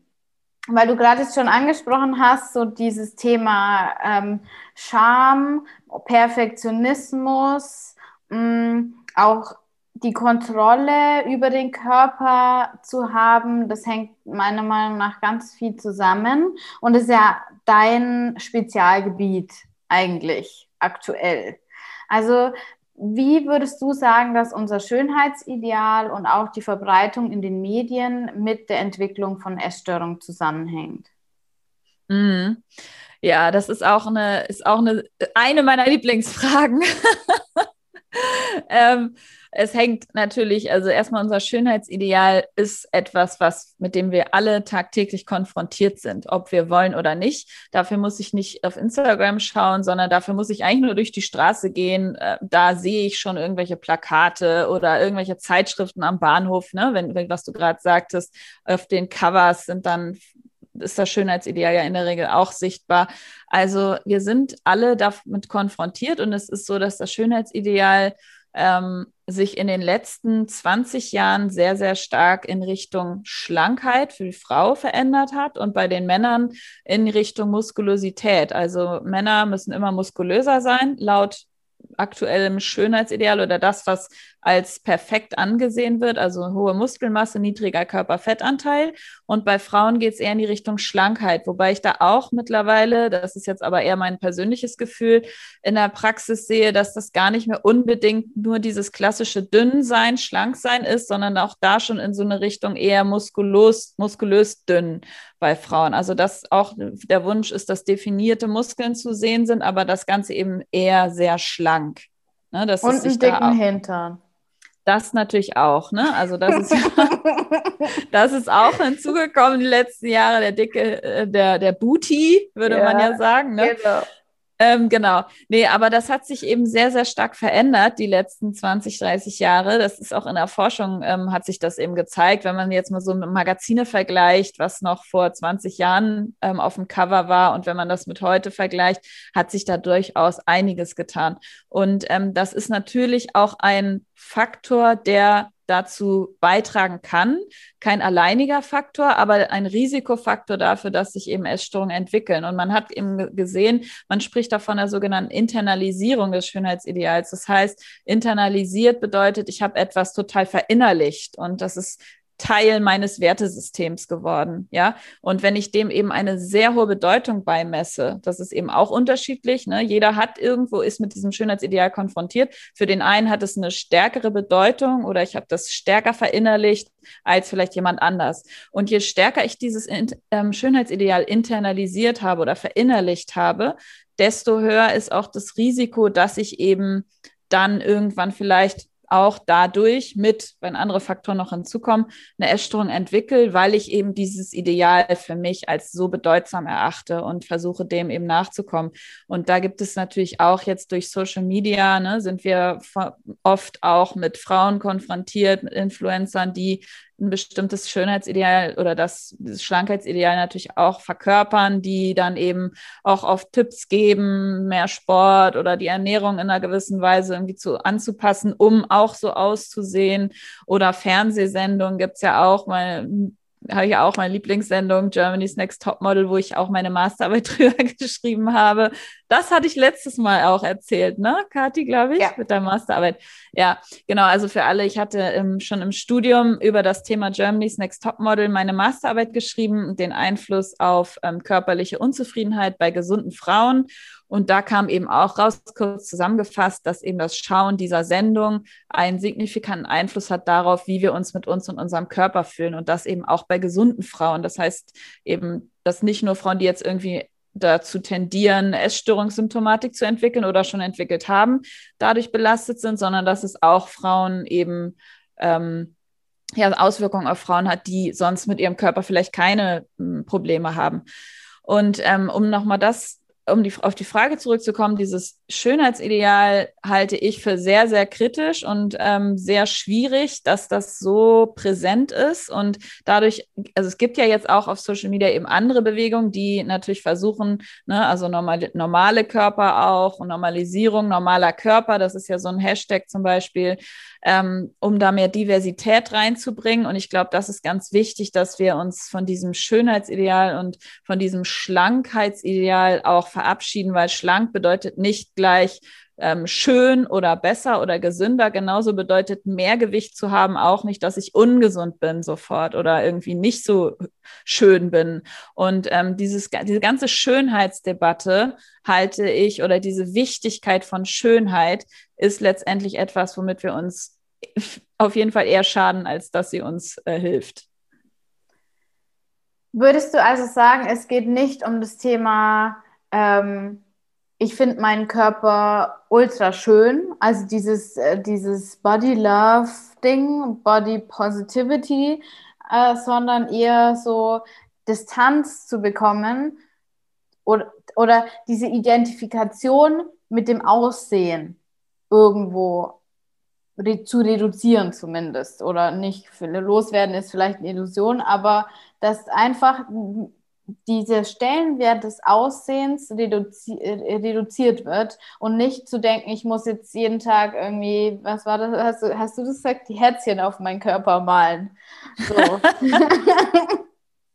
A: weil du gerade schon angesprochen hast, so dieses Thema ähm, Scham, Perfektionismus, mh, mm, auch die Kontrolle über den Körper zu haben, das hängt meiner Meinung nach ganz viel zusammen und ist ja dein Spezialgebiet eigentlich aktuell. Also wie würdest du sagen, dass unser Schönheitsideal und auch die Verbreitung in den Medien mit der Entwicklung von Essstörungen zusammenhängt?
B: Mhm. Ja, das ist auch eine, ist auch eine, eine meiner Lieblingsfragen. (laughs) ähm, es hängt natürlich, also erstmal unser Schönheitsideal ist etwas, was, mit dem wir alle tagtäglich konfrontiert sind, ob wir wollen oder nicht. Dafür muss ich nicht auf Instagram schauen, sondern dafür muss ich eigentlich nur durch die Straße gehen. Äh, da sehe ich schon irgendwelche Plakate oder irgendwelche Zeitschriften am Bahnhof, ne? wenn, wenn was du gerade sagtest, auf den Covers sind dann ist das Schönheitsideal ja in der Regel auch sichtbar. Also wir sind alle damit konfrontiert und es ist so, dass das Schönheitsideal ähm, sich in den letzten 20 Jahren sehr, sehr stark in Richtung Schlankheit für die Frau verändert hat und bei den Männern in Richtung Muskulosität. Also Männer müssen immer muskulöser sein, laut aktuellem Schönheitsideal oder das, was als perfekt angesehen wird, also hohe Muskelmasse, niedriger Körperfettanteil. Und bei Frauen geht es eher in die Richtung Schlankheit, wobei ich da auch mittlerweile, das ist jetzt aber eher mein persönliches Gefühl, in der Praxis sehe, dass das gar nicht mehr unbedingt nur dieses klassische Dünnsein, Schlanksein ist, sondern auch da schon in so eine Richtung eher muskulös, muskulös dünn bei Frauen. Also dass auch der Wunsch ist, dass definierte Muskeln zu sehen sind, aber das Ganze eben eher sehr schlank.
A: Ne, Und einen dicken Hintern.
B: Das natürlich auch, ne? Also das ist, (laughs) (laughs) das ist auch hinzugekommen die letzten Jahre, der dicke, äh, der, der Booty, würde ja, man ja sagen. Ne? Genau. Ähm, genau. Nee, aber das hat sich eben sehr, sehr stark verändert, die letzten 20, 30 Jahre. Das ist auch in der Forschung, ähm, hat sich das eben gezeigt, wenn man jetzt mal so Magazine vergleicht, was noch vor 20 Jahren ähm, auf dem Cover war und wenn man das mit heute vergleicht, hat sich da durchaus einiges getan. Und ähm, das ist natürlich auch ein Faktor, der dazu beitragen kann. Kein alleiniger Faktor, aber ein Risikofaktor dafür, dass sich eben Essstörungen entwickeln. Und man hat eben gesehen, man spricht da von der sogenannten Internalisierung des Schönheitsideals. Das heißt, internalisiert bedeutet, ich habe etwas total verinnerlicht. Und das ist Teil meines Wertesystems geworden, ja. Und wenn ich dem eben eine sehr hohe Bedeutung beimesse, das ist eben auch unterschiedlich, ne? Jeder hat irgendwo, ist mit diesem Schönheitsideal konfrontiert. Für den einen hat es eine stärkere Bedeutung oder ich habe das stärker verinnerlicht als vielleicht jemand anders. Und je stärker ich dieses ähm, Schönheitsideal internalisiert habe oder verinnerlicht habe, desto höher ist auch das Risiko, dass ich eben dann irgendwann vielleicht auch dadurch mit, wenn andere Faktoren noch hinzukommen, eine Essstörung entwickle, weil ich eben dieses Ideal für mich als so bedeutsam erachte und versuche dem eben nachzukommen. Und da gibt es natürlich auch jetzt durch Social Media, ne, sind wir oft auch mit Frauen konfrontiert, mit Influencern, die ein bestimmtes Schönheitsideal oder das, Schlankheitsideal natürlich auch verkörpern, die dann eben auch auf Tipps geben, mehr Sport oder die Ernährung in einer gewissen Weise irgendwie zu anzupassen, um auch so auszusehen. Oder Fernsehsendungen gibt es ja auch mal habe ich auch meine Lieblingssendung Germany's Next Top Model, wo ich auch meine Masterarbeit (laughs) drüber geschrieben habe. Das hatte ich letztes Mal auch erzählt, ne, Kathi, glaube ich, ja. mit der Masterarbeit. Ja, genau. Also für alle, ich hatte im, schon im Studium über das Thema Germany's Next Top Model meine Masterarbeit geschrieben, den Einfluss auf ähm, körperliche Unzufriedenheit bei gesunden Frauen. Und da kam eben auch raus, kurz zusammengefasst, dass eben das Schauen dieser Sendung einen signifikanten Einfluss hat darauf, wie wir uns mit uns und unserem Körper fühlen. Und das eben auch bei gesunden Frauen. Das heißt eben, dass nicht nur Frauen, die jetzt irgendwie dazu tendieren, Essstörungssymptomatik zu entwickeln oder schon entwickelt haben, dadurch belastet sind, sondern dass es auch Frauen eben ähm, ja, Auswirkungen auf Frauen hat, die sonst mit ihrem Körper vielleicht keine m, Probleme haben. Und ähm, um nochmal das um die, auf die Frage zurückzukommen, dieses Schönheitsideal halte ich für sehr, sehr kritisch und ähm, sehr schwierig, dass das so präsent ist. Und dadurch, also es gibt ja jetzt auch auf Social Media eben andere Bewegungen, die natürlich versuchen, ne, also normal, normale Körper auch und Normalisierung normaler Körper, das ist ja so ein Hashtag zum Beispiel, ähm, um da mehr Diversität reinzubringen. Und ich glaube, das ist ganz wichtig, dass wir uns von diesem Schönheitsideal und von diesem Schlankheitsideal auch verabschieden, weil schlank bedeutet nicht gleich ähm, schön oder besser oder gesünder. Genauso bedeutet mehr Gewicht zu haben auch nicht, dass ich ungesund bin sofort oder irgendwie nicht so schön bin. Und ähm, dieses, diese ganze Schönheitsdebatte halte ich oder diese Wichtigkeit von Schönheit ist letztendlich etwas, womit wir uns (laughs) auf jeden Fall eher schaden, als dass sie uns äh, hilft.
A: Würdest du also sagen, es geht nicht um das Thema ähm, ich finde meinen Körper ultra schön. Also dieses, äh, dieses Body Love Ding, Body Positivity, äh, sondern eher so Distanz zu bekommen oder, oder diese Identifikation mit dem Aussehen irgendwo re zu reduzieren zumindest. Oder nicht, loswerden ist vielleicht eine Illusion, aber dass einfach dieser Stellenwert des Aussehens reduzi äh, reduziert wird und nicht zu denken, ich muss jetzt jeden Tag irgendwie, was war das, hast du, hast du das gesagt, die Herzchen auf meinen Körper malen. So. (laughs) (laughs)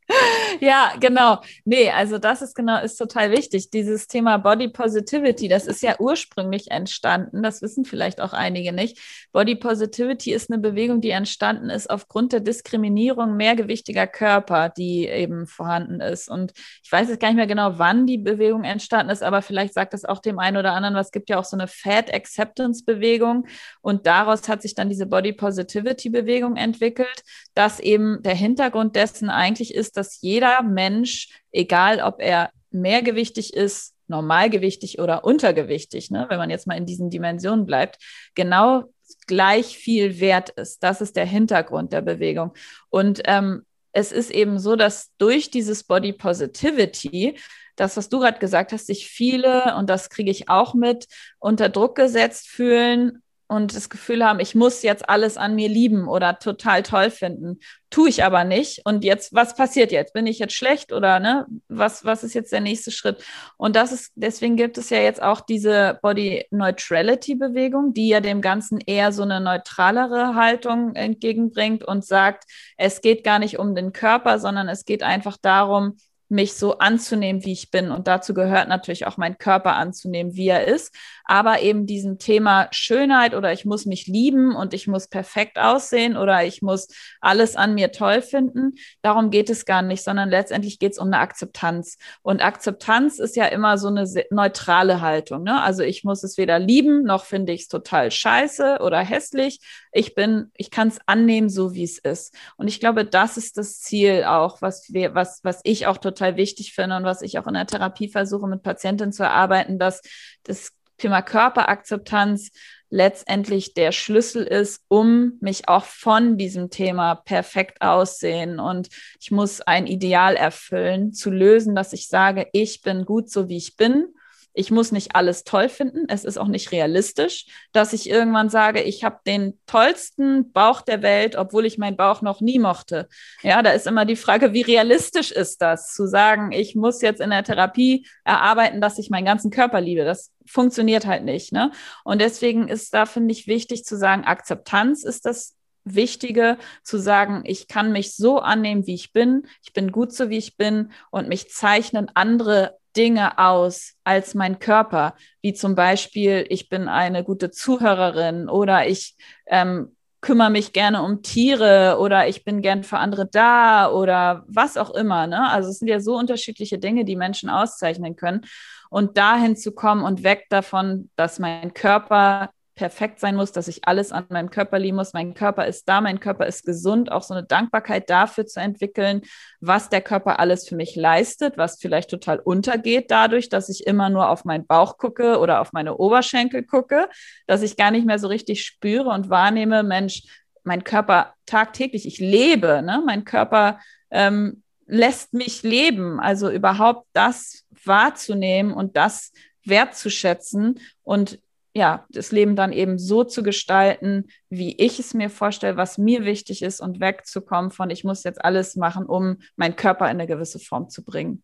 A: (laughs)
B: ja, genau. Nee, also das ist genau, ist total wichtig. Dieses Thema Body Positivity, das ist ja ursprünglich entstanden. Das wissen vielleicht auch einige nicht. Body Positivity ist eine Bewegung, die entstanden ist aufgrund der Diskriminierung mehrgewichtiger Körper, die eben vorhanden ist. Und ich weiß jetzt gar nicht mehr genau, wann die Bewegung entstanden ist, aber vielleicht sagt das auch dem einen oder anderen, was gibt ja auch so eine Fat Acceptance Bewegung. Und daraus hat sich dann diese Body Positivity Bewegung entwickelt, dass eben der Hintergrund dessen eigentlich ist, dass jeder Mensch, egal ob er mehrgewichtig ist, normalgewichtig oder untergewichtig, ne, wenn man jetzt mal in diesen Dimensionen bleibt, genau gleich viel wert ist. Das ist der Hintergrund der Bewegung. Und ähm, es ist eben so, dass durch dieses Body Positivity, das, was du gerade gesagt hast, sich viele, und das kriege ich auch mit, unter Druck gesetzt fühlen, und das Gefühl haben, ich muss jetzt alles an mir lieben oder total toll finden. Tue ich aber nicht. Und jetzt, was passiert jetzt? Bin ich jetzt schlecht oder ne? Was, was ist jetzt der nächste Schritt? Und das ist, deswegen gibt es ja jetzt auch diese Body Neutrality Bewegung, die ja dem Ganzen eher so eine neutralere Haltung entgegenbringt und sagt, es geht gar nicht um den Körper, sondern es geht einfach darum, mich so anzunehmen, wie ich bin. Und dazu gehört natürlich auch mein Körper anzunehmen, wie er ist. Aber eben diesem Thema Schönheit oder ich muss mich lieben und ich muss perfekt aussehen oder ich muss alles an mir toll finden, darum geht es gar nicht, sondern letztendlich geht es um eine Akzeptanz. Und Akzeptanz ist ja immer so eine neutrale Haltung. Ne? Also ich muss es weder lieben, noch finde ich es total scheiße oder hässlich. Ich bin, ich kann es annehmen, so wie es ist. Und ich glaube, das ist das Ziel auch, was wir, was, was ich auch total wichtig finde und was ich auch in der Therapie versuche, mit Patientinnen zu erarbeiten, dass das Thema Körperakzeptanz letztendlich der Schlüssel ist, um mich auch von diesem Thema perfekt aussehen und ich muss ein Ideal erfüllen, zu lösen, dass ich sage, ich bin gut so, wie ich bin ich muss nicht alles toll finden. Es ist auch nicht realistisch, dass ich irgendwann sage, ich habe den tollsten Bauch der Welt, obwohl ich meinen Bauch noch nie mochte. Ja, da ist immer die Frage, wie realistisch ist das, zu sagen, ich muss jetzt in der Therapie erarbeiten, dass ich meinen ganzen Körper liebe. Das funktioniert halt nicht. Ne? Und deswegen ist da, finde ich, wichtig zu sagen, Akzeptanz ist das Wichtige zu sagen, ich kann mich so annehmen, wie ich bin, ich bin gut so, wie ich bin und mich zeichnen andere Dinge aus als mein Körper, wie zum Beispiel, ich bin eine gute Zuhörerin oder ich ähm, kümmere mich gerne um Tiere oder ich bin gern für andere da oder was auch immer. Ne? Also es sind ja so unterschiedliche Dinge, die Menschen auszeichnen können. Und dahin zu kommen und weg davon, dass mein Körper perfekt sein muss, dass ich alles an meinem Körper lieben muss. Mein Körper ist da, mein Körper ist gesund. Auch so eine Dankbarkeit dafür zu entwickeln, was der Körper alles für mich leistet, was vielleicht total untergeht dadurch, dass ich immer nur auf meinen Bauch gucke oder auf meine Oberschenkel gucke, dass ich gar nicht mehr so richtig spüre und wahrnehme, Mensch, mein Körper tagtäglich, ich lebe, ne? mein Körper ähm, lässt mich leben. Also überhaupt das wahrzunehmen und das wertzuschätzen und ja, das Leben dann eben so zu gestalten, wie ich es mir vorstelle, was mir wichtig ist und wegzukommen von, ich muss jetzt alles machen, um meinen Körper in eine gewisse Form zu bringen.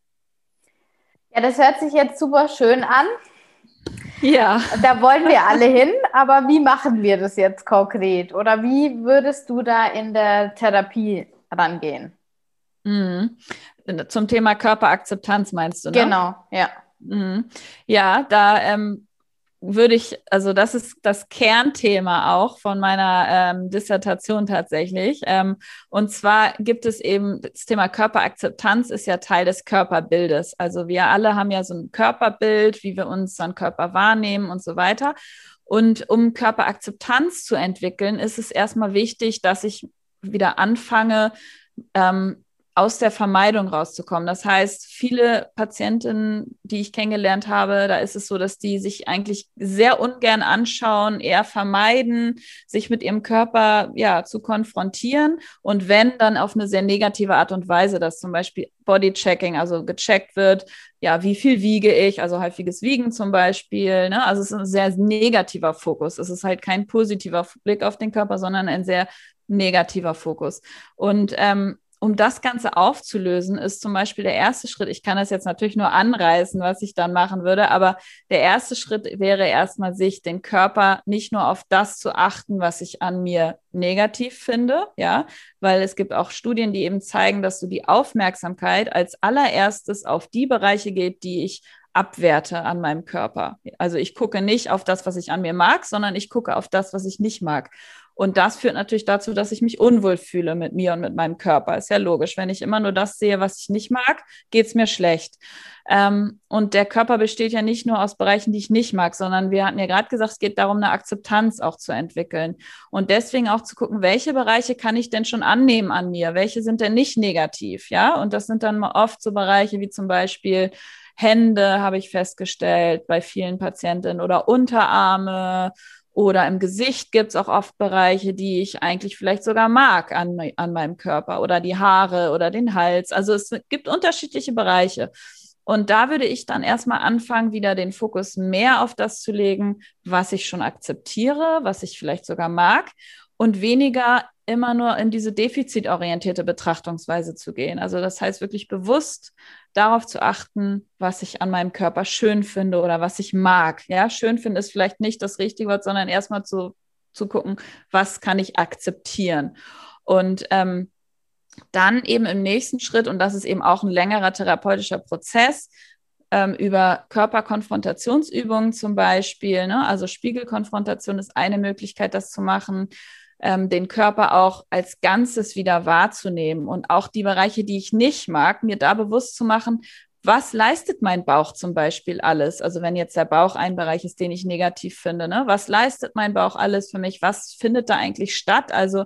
A: Ja, das hört sich jetzt super schön an.
B: Ja.
A: Da wollen wir alle hin, aber wie machen wir das jetzt konkret? Oder wie würdest du da in der Therapie rangehen?
B: Mhm. Zum Thema Körperakzeptanz meinst du,
A: ne? Genau, ja.
B: Mhm. Ja, da ähm, würde ich, also das ist das Kernthema auch von meiner ähm, Dissertation tatsächlich. Ähm, und zwar gibt es eben das Thema Körperakzeptanz ist ja Teil des Körperbildes. Also wir alle haben ja so ein Körperbild, wie wir unseren Körper wahrnehmen und so weiter. Und um Körperakzeptanz zu entwickeln, ist es erstmal wichtig, dass ich wieder anfange, ähm, aus der Vermeidung rauszukommen. Das heißt, viele Patientinnen, die ich kennengelernt habe, da ist es so, dass die sich eigentlich sehr ungern anschauen, eher vermeiden, sich mit ihrem Körper ja zu konfrontieren und wenn dann auf eine sehr negative Art und Weise, dass zum Beispiel Bodychecking, also gecheckt wird, ja, wie viel wiege ich, also häufiges Wiegen zum Beispiel. Ne? Also es ist ein sehr negativer Fokus. Es ist halt kein positiver Blick auf den Körper, sondern ein sehr negativer Fokus. Und ähm, um das Ganze aufzulösen, ist zum Beispiel der erste Schritt, ich kann das jetzt natürlich nur anreißen, was ich dann machen würde, aber der erste Schritt wäre erstmal, sich den Körper nicht nur auf das zu achten, was ich an mir negativ finde, ja, weil es gibt auch Studien, die eben zeigen, dass so die Aufmerksamkeit als allererstes auf die Bereiche geht, die ich abwerte an meinem Körper. Also ich gucke nicht auf das, was ich an mir mag, sondern ich gucke auf das, was ich nicht mag. Und das führt natürlich dazu, dass ich mich unwohl fühle mit mir und mit meinem Körper. Ist ja logisch. Wenn ich immer nur das sehe, was ich nicht mag, geht es mir schlecht. Ähm, und der Körper besteht ja nicht nur aus Bereichen, die ich nicht mag, sondern wir hatten ja gerade gesagt, es geht darum, eine Akzeptanz auch zu entwickeln. Und deswegen auch zu gucken, welche Bereiche kann ich denn schon annehmen an mir? Welche sind denn nicht negativ? Ja, und das sind dann oft so Bereiche wie zum Beispiel Hände, habe ich festgestellt bei vielen Patientinnen oder Unterarme oder im Gesicht gibt es auch oft Bereiche, die ich eigentlich vielleicht sogar mag an, an meinem Körper oder die Haare oder den Hals. Also es gibt unterschiedliche Bereiche. Und da würde ich dann erstmal anfangen, wieder den Fokus mehr auf das zu legen, was ich schon akzeptiere, was ich vielleicht sogar mag und weniger immer nur in diese defizitorientierte Betrachtungsweise zu gehen. Also das heißt wirklich bewusst darauf zu achten, was ich an meinem Körper schön finde oder was ich mag. Ja, schön finde ist vielleicht nicht das richtige Wort, sondern erstmal zu, zu gucken, was kann ich akzeptieren. Und ähm, dann eben im nächsten Schritt, und das ist eben auch ein längerer therapeutischer Prozess, ähm, über Körperkonfrontationsübungen zum Beispiel. Ne? Also Spiegelkonfrontation ist eine Möglichkeit, das zu machen ähm, den Körper auch als Ganzes wieder wahrzunehmen und auch die Bereiche, die ich nicht mag, mir da bewusst zu machen, was leistet mein Bauch zum Beispiel alles? Also wenn jetzt der Bauch ein Bereich ist, den ich negativ finde, ne? was leistet mein Bauch alles für mich? Was findet da eigentlich statt? Also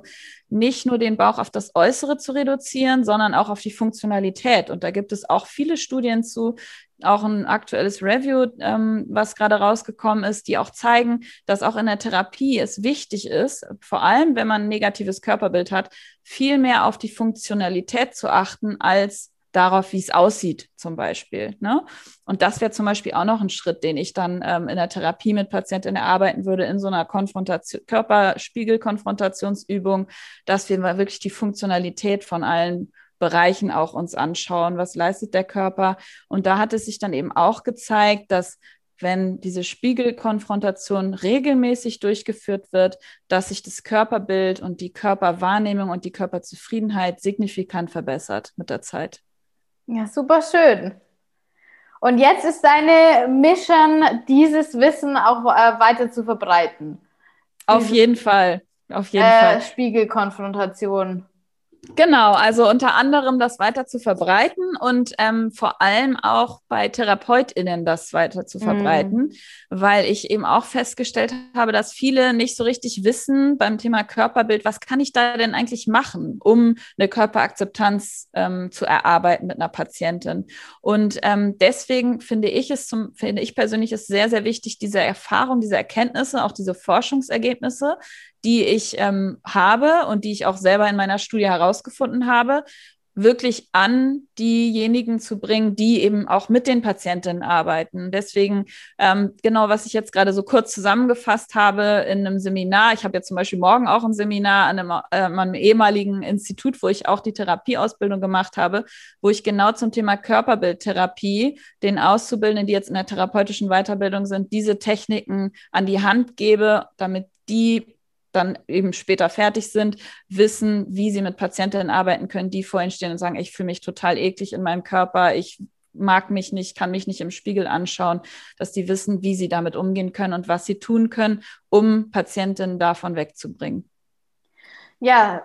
B: nicht nur den Bauch auf das Äußere zu reduzieren, sondern auch auf die Funktionalität. Und da gibt es auch viele Studien zu, auch ein aktuelles Review, ähm, was gerade rausgekommen ist, die auch zeigen, dass auch in der Therapie es wichtig ist, vor allem wenn man ein negatives Körperbild hat, viel mehr auf die Funktionalität zu achten als darauf, wie es aussieht, zum Beispiel. Ne? Und das wäre zum Beispiel auch noch ein Schritt, den ich dann ähm, in der Therapie mit Patientinnen erarbeiten würde, in so einer Konfrontation, Körperspiegelkonfrontationsübung, dass wir mal wirklich die Funktionalität von allen Bereichen auch uns anschauen, was leistet der Körper. Und da hat es sich dann eben auch gezeigt, dass wenn diese Spiegelkonfrontation regelmäßig durchgeführt wird, dass sich das Körperbild und die Körperwahrnehmung und die Körperzufriedenheit signifikant verbessert mit der Zeit.
A: Ja, super schön. Und jetzt ist deine Mission, dieses Wissen auch äh, weiter zu verbreiten.
B: Auf jeden Fall. Auf jeden äh, Fall.
A: Spiegelkonfrontation.
B: Genau, also unter anderem das weiter zu verbreiten und ähm, vor allem auch bei TherapeutInnen das weiter zu verbreiten, mm. weil ich eben auch festgestellt habe, dass viele nicht so richtig wissen beim Thema Körperbild, was kann ich da denn eigentlich machen, um eine Körperakzeptanz ähm, zu erarbeiten mit einer Patientin. Und ähm, deswegen finde ich es zum, finde ich persönlich ist sehr, sehr wichtig, diese Erfahrung, diese Erkenntnisse, auch diese Forschungsergebnisse die ich ähm, habe und die ich auch selber in meiner Studie herausgefunden habe, wirklich an diejenigen zu bringen, die eben auch mit den Patientinnen arbeiten. Deswegen ähm, genau, was ich jetzt gerade so kurz zusammengefasst habe in einem Seminar. Ich habe jetzt zum Beispiel morgen auch ein Seminar an einem, äh, an einem ehemaligen Institut, wo ich auch die Therapieausbildung gemacht habe, wo ich genau zum Thema Körperbildtherapie den Auszubildenden, die jetzt in der therapeutischen Weiterbildung sind, diese Techniken an die Hand gebe, damit die dann eben später fertig sind, wissen, wie sie mit Patientinnen arbeiten können, die vor ihnen stehen und sagen, ich fühle mich total eklig in meinem Körper, ich mag mich nicht, kann mich nicht im Spiegel anschauen, dass die wissen, wie sie damit umgehen können und was sie tun können, um Patientinnen davon wegzubringen.
A: Ja,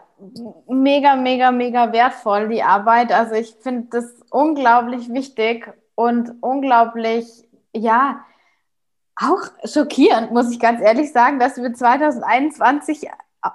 A: mega, mega, mega wertvoll, die Arbeit. Also ich finde das unglaublich wichtig und unglaublich, ja, auch schockierend, muss ich ganz ehrlich sagen, dass wir 2021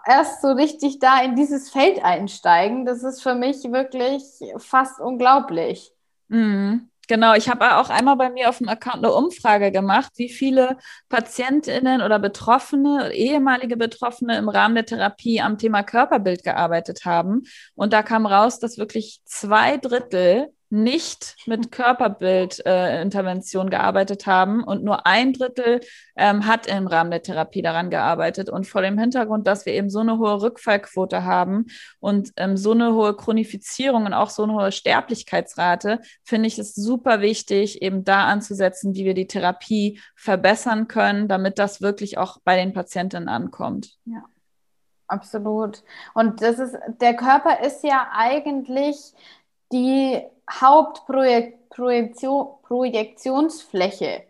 A: erst so richtig da in dieses Feld einsteigen. Das ist für mich wirklich fast unglaublich.
B: Mhm. Genau, ich habe auch einmal bei mir auf dem Account eine Umfrage gemacht, wie viele Patientinnen oder Betroffene, ehemalige Betroffene im Rahmen der Therapie am Thema Körperbild gearbeitet haben. Und da kam raus, dass wirklich zwei Drittel nicht mit Körperbildintervention äh, gearbeitet haben und nur ein Drittel ähm, hat im Rahmen der Therapie daran gearbeitet. Und vor dem Hintergrund, dass wir eben so eine hohe Rückfallquote haben und ähm, so eine hohe Chronifizierung und auch so eine hohe Sterblichkeitsrate, finde ich es super wichtig, eben da anzusetzen, wie wir die Therapie verbessern können, damit das wirklich auch bei den Patientinnen ankommt.
A: Ja. Absolut. Und das ist, der Körper ist ja eigentlich die Hauptprojektionsfläche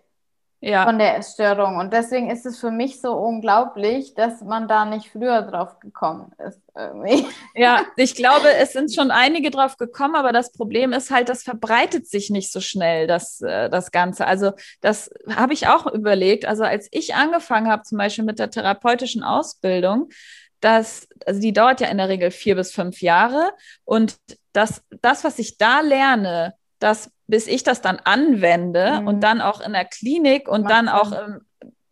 A: ja. von der Essstörung. Und deswegen ist es für mich so unglaublich, dass man da nicht früher drauf gekommen ist. Irgendwie. (laughs)
B: Ja, ich glaube, es sind schon einige drauf gekommen, aber das Problem ist halt, das verbreitet sich nicht so schnell, das, äh, das Ganze. Also das habe ich auch überlegt. Also als ich angefangen habe, zum Beispiel mit der therapeutischen Ausbildung, dass, also die dauert ja in der Regel vier bis fünf Jahre und das, das, was ich da lerne, das, bis ich das dann anwende mhm. und dann auch in der Klinik und Macht dann auch ähm,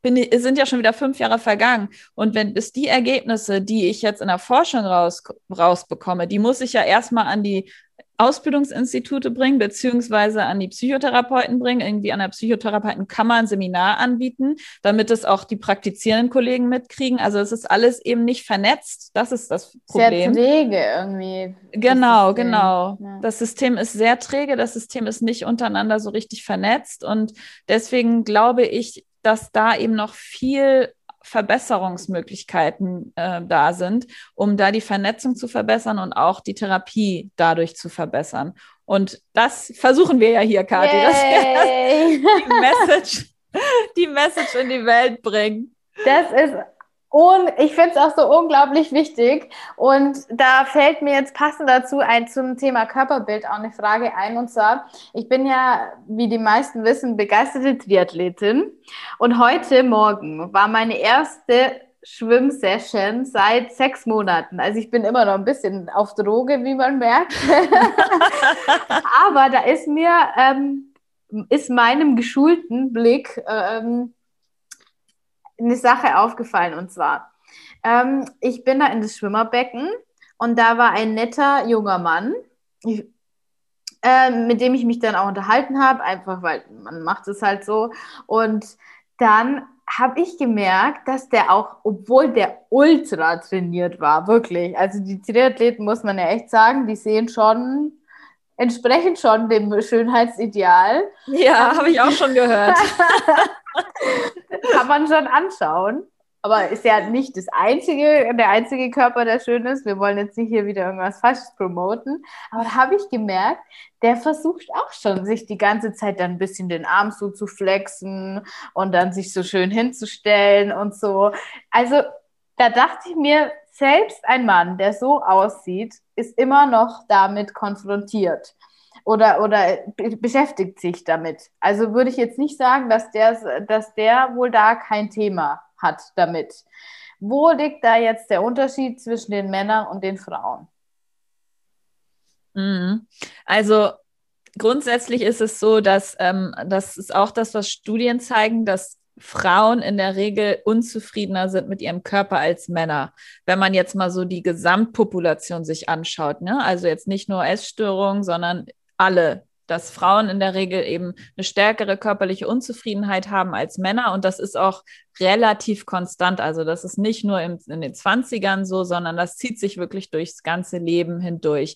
B: bin, sind ja schon wieder fünf Jahre vergangen. Und wenn bis die Ergebnisse, die ich jetzt in der Forschung raus, rausbekomme, die muss ich ja erstmal an die Ausbildungsinstitute bringen, beziehungsweise an die Psychotherapeuten bringen. Irgendwie an der Psychotherapeutenkammer ein Seminar anbieten, damit es auch die praktizierenden Kollegen mitkriegen. Also es ist alles eben nicht vernetzt. Das ist das Problem.
A: Sehr träge irgendwie.
B: Genau, genau. Ja. Das System ist sehr träge. Das System ist nicht untereinander so richtig vernetzt. Und deswegen glaube ich, dass da eben noch viel Verbesserungsmöglichkeiten äh, da sind, um da die Vernetzung zu verbessern und auch die Therapie dadurch zu verbessern. Und das versuchen wir ja hier, Kathi, dass wir die Message, die Message in die Welt bringen.
A: Das ist und ich finde es auch so unglaublich wichtig. Und da fällt mir jetzt passend dazu ein zum Thema Körperbild auch eine Frage ein. Und zwar, ich bin ja, wie die meisten wissen, begeisterte Triathletin. Und heute Morgen war meine erste Schwimmsession seit sechs Monaten. Also ich bin immer noch ein bisschen auf Droge, wie man merkt. (laughs) Aber da ist mir, ähm, ist meinem geschulten Blick ähm, eine Sache aufgefallen und zwar, ähm, ich bin da in das Schwimmerbecken und da war ein netter junger Mann, ich, äh, mit dem ich mich dann auch unterhalten habe, einfach weil man macht es halt so. Und dann habe ich gemerkt, dass der auch, obwohl der ultra trainiert war, wirklich, also die Triathleten muss man ja echt sagen, die sehen schon entsprechen schon dem Schönheitsideal.
B: Ja, habe ich auch schon gehört. (laughs) (laughs)
A: kann man schon anschauen. Aber ist ja nicht das einzige, der einzige Körper, der schön ist. Wir wollen jetzt nicht hier wieder irgendwas Falsches promoten. Aber da habe ich gemerkt, der versucht auch schon, sich die ganze Zeit dann ein bisschen den Arm so zu flexen und dann sich so schön hinzustellen und so. Also da dachte ich mir, selbst ein Mann, der so aussieht, ist immer noch damit konfrontiert oder, oder beschäftigt sich damit. Also würde ich jetzt nicht sagen, dass der, dass der wohl da kein Thema hat damit. Wo liegt da jetzt der Unterschied zwischen den Männern und den Frauen?
B: Mhm. Also grundsätzlich ist es so, dass ähm, das ist auch das, was Studien zeigen, dass Frauen in der Regel unzufriedener sind mit ihrem Körper als Männer. Wenn man jetzt mal so die Gesamtpopulation sich anschaut, ne? also jetzt nicht nur Essstörungen, sondern alle, dass Frauen in der Regel eben eine stärkere körperliche Unzufriedenheit haben als Männer. Und das ist auch relativ konstant. Also das ist nicht nur im, in den 20ern so, sondern das zieht sich wirklich durchs ganze Leben hindurch.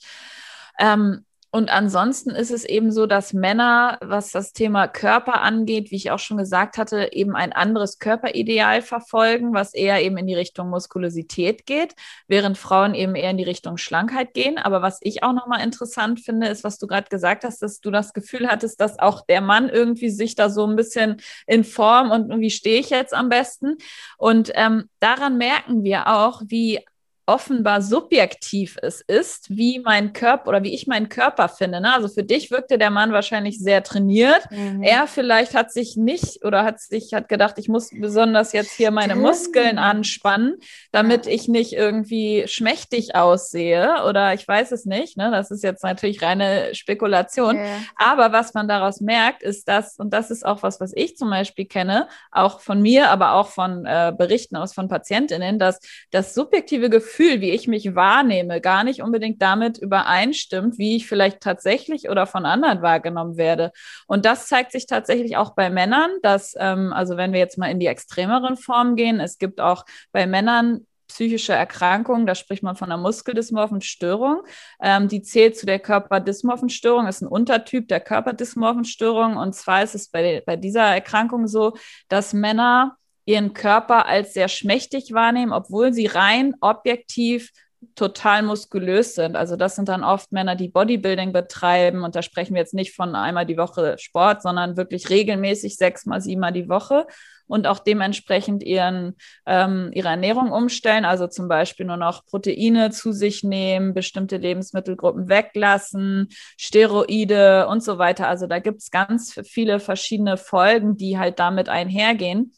B: Ähm, und ansonsten ist es eben so, dass Männer, was das Thema Körper angeht, wie ich auch schon gesagt hatte, eben ein anderes Körperideal verfolgen, was eher eben in die Richtung Muskulosität geht, während Frauen eben eher in die Richtung Schlankheit gehen. Aber was ich auch nochmal interessant finde, ist, was du gerade gesagt hast, dass du das Gefühl hattest, dass auch der Mann irgendwie sich da so ein bisschen in Form und wie stehe ich jetzt am besten. Und ähm, daran merken wir auch, wie offenbar subjektiv es ist, wie mein Körper oder wie ich meinen Körper finde. Ne? Also für dich wirkte der Mann wahrscheinlich sehr trainiert. Mhm. Er vielleicht hat sich nicht oder hat sich hat gedacht, ich muss besonders jetzt hier meine Muskeln anspannen, damit ich nicht irgendwie schmächtig aussehe oder ich weiß es nicht. Ne? Das ist jetzt natürlich reine Spekulation. Ja. Aber was man daraus merkt, ist das, und das ist auch was, was ich zum Beispiel kenne, auch von mir, aber auch von äh, Berichten aus von Patientinnen, dass das subjektive Gefühl, wie ich mich wahrnehme, gar nicht unbedingt damit übereinstimmt, wie ich vielleicht tatsächlich oder von anderen wahrgenommen werde. Und das zeigt sich tatsächlich auch bei Männern, dass, ähm, also wenn wir jetzt mal in die extremeren Formen gehen, es gibt auch bei Männern psychische Erkrankung, da spricht man von einer muskeldysmorphen Störung. Ähm, die zählt zu der Körperdysmorphen Störung, ist ein Untertyp der Körperdysmorphen Störung. Und zwar ist es bei, bei dieser Erkrankung so, dass Männer ihren Körper als sehr schmächtig wahrnehmen, obwohl sie rein objektiv total muskulös sind. Also das sind dann oft Männer, die Bodybuilding betreiben. Und da sprechen wir jetzt nicht von einmal die Woche Sport, sondern wirklich regelmäßig sechsmal, siebenmal die Woche und auch dementsprechend ihren, ähm, ihre Ernährung umstellen. Also zum Beispiel nur noch Proteine zu sich nehmen, bestimmte Lebensmittelgruppen weglassen, Steroide und so weiter. Also da gibt es ganz viele verschiedene Folgen, die halt damit einhergehen.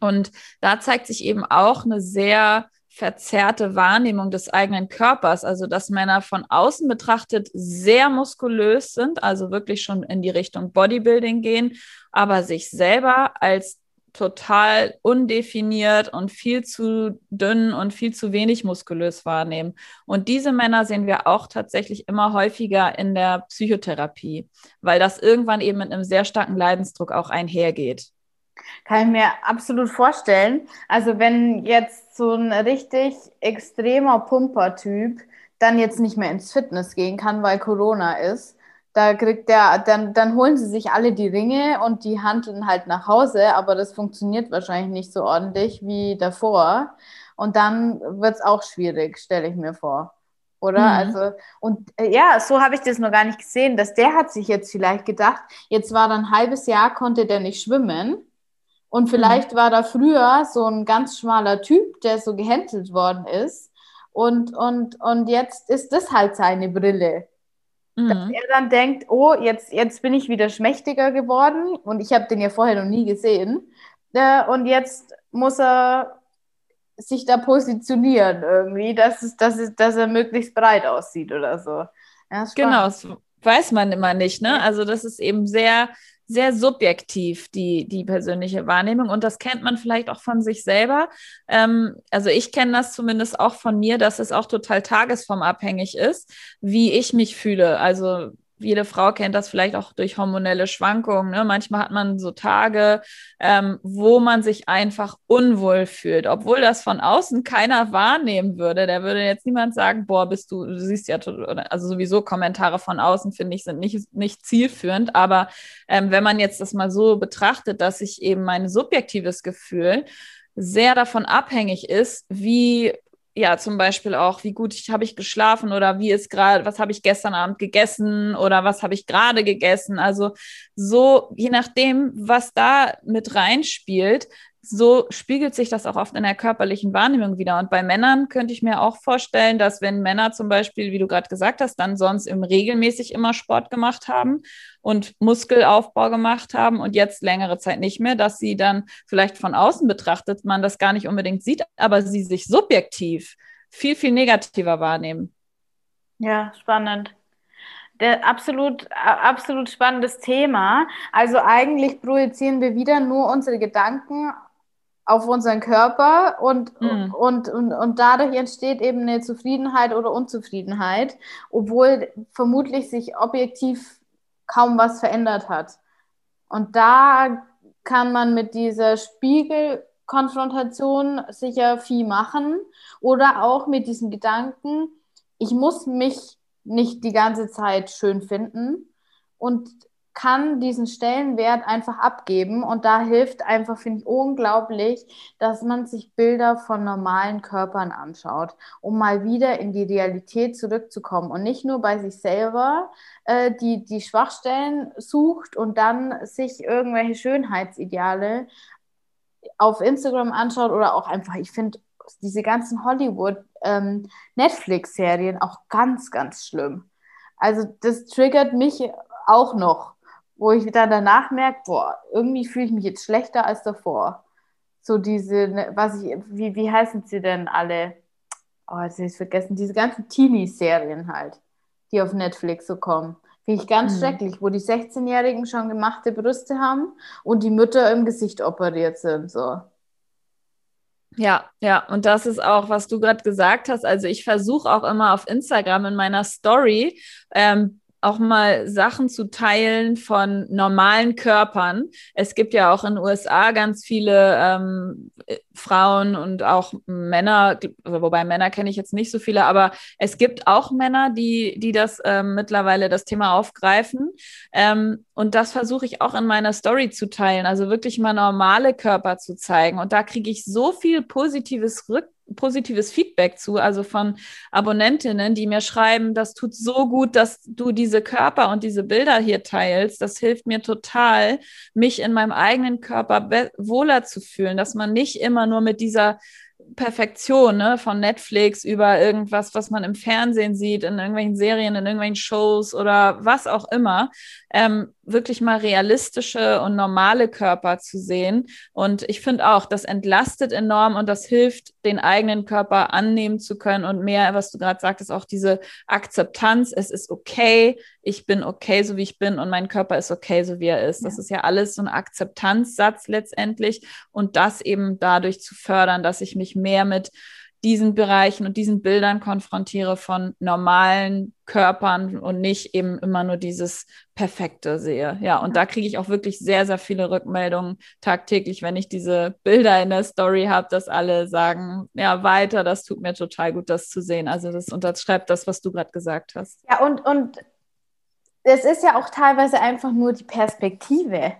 B: Und da zeigt sich eben auch eine sehr verzerrte Wahrnehmung des eigenen Körpers, also dass Männer von außen betrachtet sehr muskulös sind, also wirklich schon in die Richtung Bodybuilding gehen, aber sich selber als total undefiniert und viel zu dünn und viel zu wenig muskulös wahrnehmen. Und diese Männer sehen wir auch tatsächlich immer häufiger in der Psychotherapie, weil das irgendwann eben mit einem sehr starken Leidensdruck auch einhergeht.
A: Kann ich mir absolut vorstellen. Also wenn jetzt so ein richtig extremer Pumper-Typ dann jetzt nicht mehr ins Fitness gehen kann, weil Corona ist, da kriegt der, dann, dann holen sie sich alle die Ringe und die handeln halt nach Hause, aber das funktioniert wahrscheinlich nicht so ordentlich wie davor. Und dann wird es auch schwierig, stelle ich mir vor. Oder? Mhm. Also, und äh, ja, so habe ich das noch gar nicht gesehen, dass der hat sich jetzt vielleicht gedacht, jetzt war dann ein halbes Jahr, konnte der nicht schwimmen. Und mhm. vielleicht war da früher so ein ganz schmaler Typ, der so gehänselt worden ist. Und, und, und jetzt ist das halt seine Brille. Mhm. Dass er dann denkt, oh, jetzt, jetzt bin ich wieder schmächtiger geworden und ich habe den ja vorher noch nie gesehen. Äh, und jetzt muss er sich da positionieren irgendwie, dass, es, dass, es, dass er möglichst breit aussieht oder so.
B: Ja, genau, das weiß man immer nicht. Ne? Also das ist eben sehr sehr subjektiv, die, die persönliche Wahrnehmung. Und das kennt man vielleicht auch von sich selber. Ähm, also ich kenne das zumindest auch von mir, dass es auch total tagesformabhängig ist, wie ich mich fühle. Also jede Frau kennt das vielleicht auch durch hormonelle Schwankungen. Ne? Manchmal hat man so Tage, ähm, wo man sich einfach unwohl fühlt, obwohl das von außen keiner wahrnehmen würde. Da würde jetzt niemand sagen, boah, bist du, du siehst ja, also sowieso Kommentare von außen, finde ich, sind nicht, nicht zielführend. Aber ähm, wenn man jetzt das mal so betrachtet, dass sich eben mein subjektives Gefühl sehr davon abhängig ist, wie ja, zum Beispiel auch, wie gut habe ich geschlafen oder wie ist gerade, was habe ich gestern Abend gegessen oder was habe ich gerade gegessen. Also so, je nachdem, was da mit reinspielt, so spiegelt sich das auch oft in der körperlichen Wahrnehmung wieder. Und bei Männern könnte ich mir auch vorstellen, dass wenn Männer zum Beispiel, wie du gerade gesagt hast, dann sonst im regelmäßig immer Sport gemacht haben und Muskelaufbau gemacht haben und jetzt längere Zeit nicht mehr, dass sie dann vielleicht von außen betrachtet man das gar nicht unbedingt sieht, aber sie sich subjektiv viel, viel negativer wahrnehmen.
A: Ja, spannend. Der absolut, absolut spannendes Thema. Also eigentlich projizieren wir wieder nur unsere Gedanken auf unseren Körper und, mhm. und, und, und dadurch entsteht eben eine Zufriedenheit oder Unzufriedenheit, obwohl vermutlich sich objektiv kaum was verändert hat. Und da kann man mit dieser Spiegelkonfrontation sicher viel machen oder auch mit diesem Gedanken, ich muss mich nicht die ganze Zeit schön finden und kann diesen Stellenwert einfach abgeben. Und da hilft einfach, finde ich, unglaublich, dass man sich Bilder von normalen Körpern anschaut, um mal wieder in die Realität zurückzukommen und nicht nur bei sich selber äh, die, die Schwachstellen sucht und dann sich irgendwelche Schönheitsideale auf Instagram anschaut oder auch einfach, ich finde, diese ganzen Hollywood- ähm, auch ganz, ganz schlimm. Also das triggert mich auch noch, wo ich dann danach merke, boah, irgendwie fühle ich mich jetzt schlechter als davor. So diese, ne, was ich, wie, wie heißen sie denn alle? Oh, jetzt habe ich vergessen, diese ganzen Teenie-Serien halt, die auf Netflix so kommen. Finde ich ganz mhm. schrecklich, wo die 16-Jährigen schon gemachte Brüste haben und die Mütter im Gesicht operiert sind. So.
B: Ja, ja, und das ist auch, was du gerade gesagt hast. Also ich versuche auch immer auf Instagram in meiner Story ähm, auch mal Sachen zu teilen von normalen Körpern. Es gibt ja auch in den USA ganz viele ähm, Frauen und auch Männer, wobei Männer kenne ich jetzt nicht so viele, aber es gibt auch Männer, die, die das ähm, mittlerweile das Thema aufgreifen. Ähm, und das versuche ich auch in meiner Story zu teilen, also wirklich mal normale Körper zu zeigen. Und da kriege ich so viel positives Rück positives Feedback zu, also von Abonnentinnen, die mir schreiben, das tut so gut, dass du diese Körper und diese Bilder hier teilst. Das hilft mir total, mich in meinem eigenen Körper wohler zu fühlen, dass man nicht immer nur mit dieser Perfektion ne, von Netflix über irgendwas, was man im Fernsehen sieht, in irgendwelchen Serien, in irgendwelchen Shows oder was auch immer, ähm, wirklich mal realistische und normale Körper zu sehen. Und ich finde auch, das entlastet enorm und das hilft, den eigenen Körper annehmen zu können und mehr, was du gerade sagtest, auch diese Akzeptanz. Es ist okay, ich bin okay, so wie ich bin und mein Körper ist okay, so wie er ist. Ja. Das ist ja alles so ein Akzeptanzsatz letztendlich und das eben dadurch zu fördern, dass ich mich mehr mit diesen Bereichen und diesen Bildern konfrontiere von normalen Körpern und nicht eben immer nur dieses Perfekte sehe. Ja, und da kriege ich auch wirklich sehr, sehr viele Rückmeldungen tagtäglich, wenn ich diese Bilder in der Story habe, dass alle sagen, ja, weiter, das tut mir total gut, das zu sehen. Also das unterschreibt das, was du gerade gesagt hast.
A: Ja, und, und es ist ja auch teilweise einfach nur die Perspektive.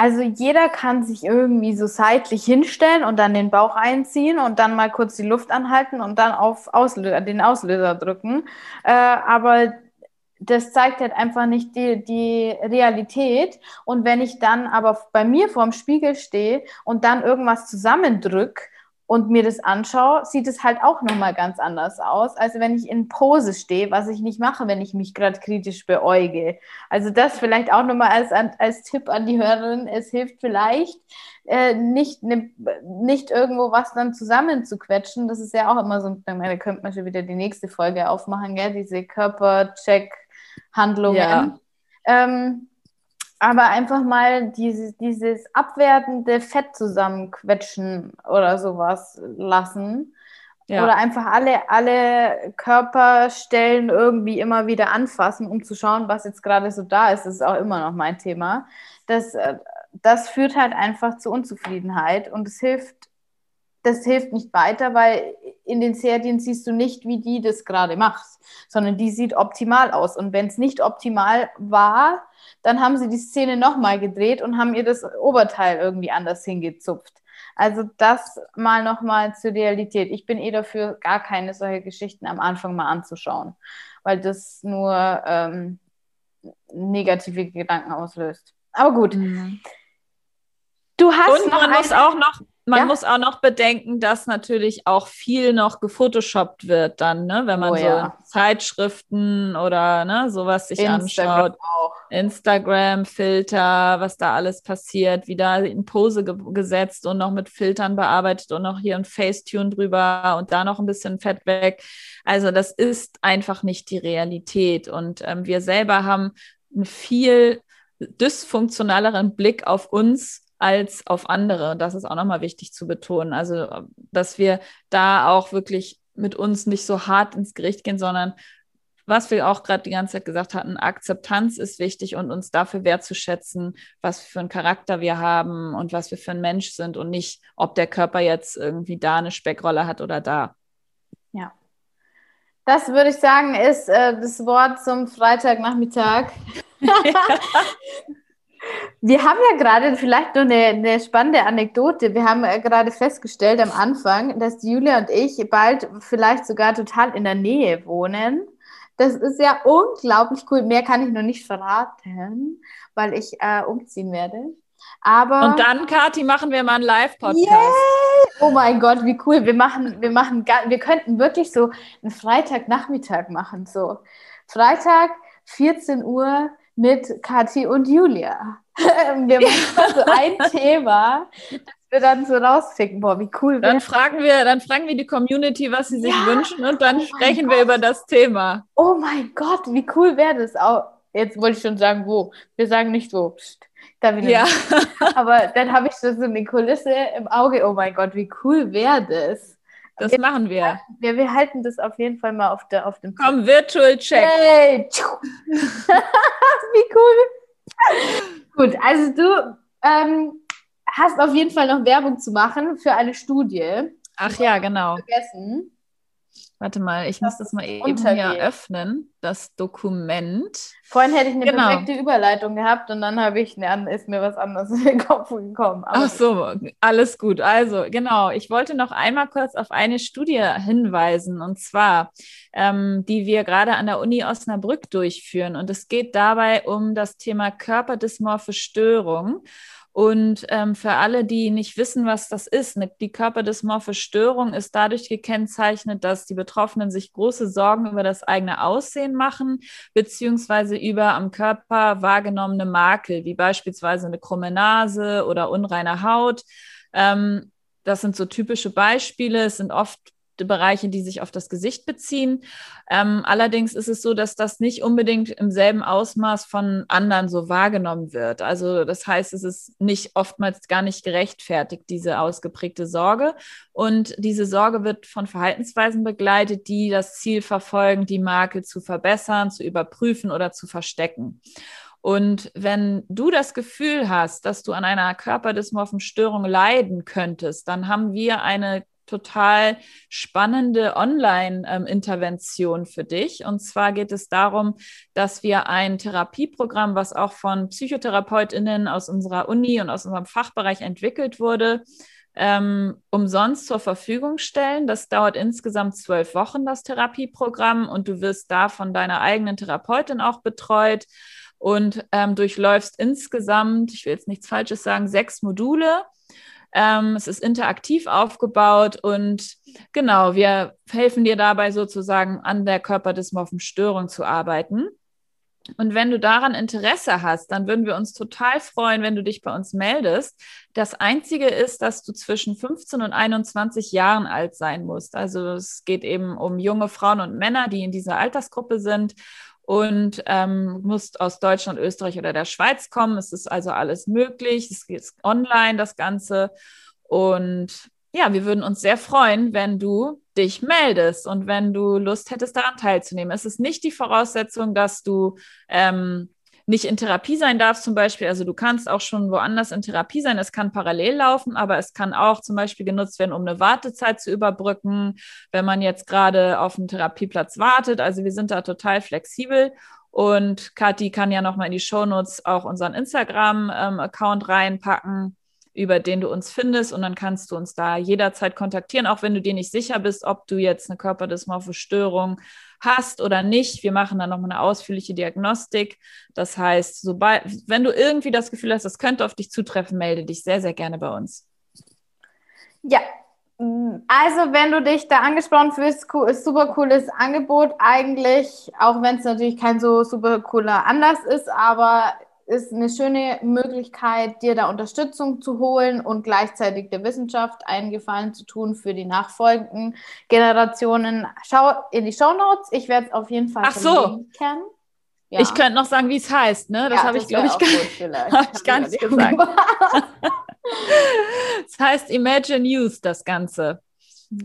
A: Also jeder kann sich irgendwie so seitlich hinstellen und dann den Bauch einziehen und dann mal kurz die Luft anhalten und dann auf Auslöser, den Auslöser drücken. Äh, aber das zeigt halt einfach nicht die, die Realität. Und wenn ich dann aber bei mir vorm Spiegel stehe und dann irgendwas zusammendrück und mir das anschaue, sieht es halt auch nochmal ganz anders aus, als wenn ich in Pose stehe, was ich nicht mache, wenn ich mich gerade kritisch beäuge. Also das vielleicht auch nochmal als, als Tipp an die Hörerin. Es hilft vielleicht, äh, nicht, ne, nicht irgendwo was dann zusammenzuquetschen. Das ist ja auch immer so, da könnte man schon wieder die nächste Folge aufmachen, gell? diese Körpercheck-Handlungen. Ja. Ähm, aber einfach mal dieses, dieses abwertende Fett zusammenquetschen oder sowas lassen. Ja. Oder einfach alle, alle Körperstellen irgendwie immer wieder anfassen, um zu schauen, was jetzt gerade so da ist. Das ist auch immer noch mein Thema. Das, äh, das führt halt einfach zu Unzufriedenheit und es hilft das hilft nicht weiter, weil in den Serien siehst du nicht, wie die das gerade macht, sondern die sieht optimal aus. Und wenn es nicht optimal war, dann haben sie die Szene nochmal gedreht und haben ihr das Oberteil irgendwie anders hingezupft. Also das mal nochmal zur Realität. Ich bin eh dafür, gar keine solche Geschichten am Anfang mal anzuschauen, weil das nur ähm, negative Gedanken auslöst. Aber gut. Mhm.
B: Du hast und man muss auch noch man ja? muss auch noch bedenken, dass natürlich auch viel noch gefotoshoppt wird dann, ne? wenn man oh, so ja. Zeitschriften oder ne, sowas sich Instagram anschaut. Auch. Instagram, Filter, was da alles passiert, wie da in Pose ge gesetzt und noch mit Filtern bearbeitet und noch hier ein Facetune drüber und da noch ein bisschen Fett weg. Also das ist einfach nicht die Realität. Und ähm, wir selber haben einen viel dysfunktionaleren Blick auf uns als auf andere. Das ist auch nochmal wichtig zu betonen. Also, dass wir da auch wirklich mit uns nicht so hart ins Gericht gehen, sondern was wir auch gerade die ganze Zeit gesagt hatten, Akzeptanz ist wichtig und uns dafür wertzuschätzen, was für einen Charakter wir haben und was wir für ein Mensch sind und nicht, ob der Körper jetzt irgendwie da eine Speckrolle hat oder da.
A: Ja. Das würde ich sagen, ist äh, das Wort zum Freitagnachmittag. (laughs) (laughs) Wir haben ja gerade vielleicht nur eine, eine, spannende Anekdote. Wir haben äh, gerade festgestellt am Anfang, dass Julia und ich bald vielleicht sogar total in der Nähe wohnen. Das ist ja unglaublich cool. Mehr kann ich noch nicht verraten, weil ich äh, umziehen werde. Aber
B: und dann, Kathi, machen wir mal einen Live-Podcast.
A: Yeah! Oh mein Gott, wie cool. Wir machen, wir machen, wir könnten wirklich so einen Freitagnachmittag machen. So Freitag, 14 Uhr mit Kathi und Julia. (laughs) wir machen so ein (laughs) Thema, das wir dann so rausficken. Boah, wie cool.
B: Dann fragen wir, dann fragen wir die Community, was sie sich ja. wünschen und dann oh sprechen wir über das Thema.
A: Oh mein Gott, wie cool wäre das auch. Jetzt wollte ich schon sagen, wo. Wir sagen nicht wo. Psst. Da ja. Aber dann habe ich so eine Kulisse im Auge. Oh mein Gott, wie cool wäre das?
B: Das wir, machen wir.
A: wir. Wir halten das auf jeden Fall mal auf, der, auf dem
B: Komm, Virtual Check. Hey.
A: wie cool. Gut, also du ähm, hast auf jeden Fall noch Werbung zu machen für eine Studie.
B: Ach ja, genau. Vergessen. Warte mal, ich muss das mal eben untergeht. hier öffnen, das Dokument.
A: Vorhin hätte ich eine genau. perfekte Überleitung gehabt und dann habe ich, dann ist mir was anderes (laughs) in den Kopf gekommen.
B: Aber Ach so, alles gut. Also genau, ich wollte noch einmal kurz auf eine Studie hinweisen und zwar, ähm, die wir gerade an der Uni Osnabrück durchführen und es geht dabei um das Thema körperdysmorphe Störung. Und ähm, für alle, die nicht wissen, was das ist, ne, die körperdysmorphe Störung ist dadurch gekennzeichnet, dass die Betroffenen sich große Sorgen über das eigene Aussehen machen, beziehungsweise über am Körper wahrgenommene Makel, wie beispielsweise eine krumme Nase oder unreine Haut. Ähm, das sind so typische Beispiele. Es sind oft Bereiche, die sich auf das Gesicht beziehen. Ähm, allerdings ist es so, dass das nicht unbedingt im selben Ausmaß von anderen so wahrgenommen wird. Also das heißt, es ist nicht oftmals gar nicht gerechtfertigt, diese ausgeprägte Sorge. Und diese Sorge wird von Verhaltensweisen begleitet, die das Ziel verfolgen, die Marke zu verbessern, zu überprüfen oder zu verstecken. Und wenn du das Gefühl hast, dass du an einer körperdysmorphen Störung leiden könntest, dann haben wir eine total spannende Online-Intervention für dich. Und zwar geht es darum, dass wir ein Therapieprogramm, was auch von PsychotherapeutInnen aus unserer Uni und aus unserem Fachbereich entwickelt wurde, ähm, umsonst zur Verfügung stellen. Das dauert insgesamt zwölf Wochen, das Therapieprogramm, und du wirst da von deiner eigenen Therapeutin auch betreut und ähm, durchläufst insgesamt, ich will jetzt nichts Falsches sagen, sechs Module ähm, es ist interaktiv aufgebaut und genau, wir helfen dir dabei sozusagen an der körperdysmorphen Störung zu arbeiten. Und wenn du daran Interesse hast, dann würden wir uns total freuen, wenn du dich bei uns meldest. Das Einzige ist, dass du zwischen 15 und 21 Jahren alt sein musst. Also es geht eben um junge Frauen und Männer, die in dieser Altersgruppe sind und ähm, musst aus Deutschland, Österreich oder der Schweiz kommen. Es ist also alles möglich. Es ist online, das Ganze. Und ja, wir würden uns sehr freuen, wenn du dich meldest und wenn du Lust hättest, daran teilzunehmen. Es ist nicht die Voraussetzung, dass du ähm, nicht in Therapie sein darfst, zum Beispiel. Also du kannst auch schon woanders in Therapie sein. Es kann parallel laufen, aber es kann auch zum Beispiel genutzt werden, um eine Wartezeit zu überbrücken, wenn man jetzt gerade auf einen Therapieplatz wartet. Also wir sind da total flexibel. Und Kathi kann ja nochmal in die Shownotes auch unseren Instagram-Account reinpacken über den du uns findest und dann kannst du uns da jederzeit kontaktieren, auch wenn du dir nicht sicher bist, ob du jetzt eine körperdysmorphe Störung hast oder nicht. Wir machen dann nochmal eine ausführliche Diagnostik. Das heißt, sobald, wenn du irgendwie das Gefühl hast, das könnte auf dich zutreffen, melde dich sehr, sehr gerne bei uns.
A: Ja, also, wenn du dich da angesprochen fühlst, ist super cooles Angebot eigentlich, auch wenn es natürlich kein so super cooler Anlass ist, aber ist eine schöne Möglichkeit, dir da Unterstützung zu holen und gleichzeitig der Wissenschaft einen Gefallen zu tun für die nachfolgenden Generationen. Schau in die Show Notes. Ich werde es auf jeden Fall
B: Ach so. Ja. Ich könnte noch sagen, wie es heißt, ne? Das ja, habe ich, glaube ich, gar, (laughs) hab ich gar nicht gesagt. Es heißt Imagine Youth, das Ganze.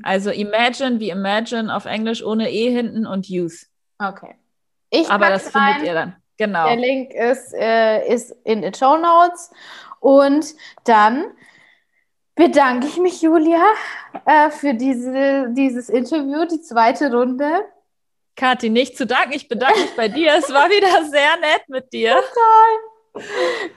B: Also Imagine wie Imagine auf Englisch ohne E hinten und Youth.
A: Okay.
B: Ich Aber das findet ihr dann. Genau.
A: Der Link ist, äh, ist in den Show Notes. Und dann bedanke ich mich, Julia, äh, für diese, dieses Interview, die zweite Runde.
B: Kathi, nicht zu danken. Ich bedanke mich bei dir. Es war wieder sehr nett mit dir.
A: Total.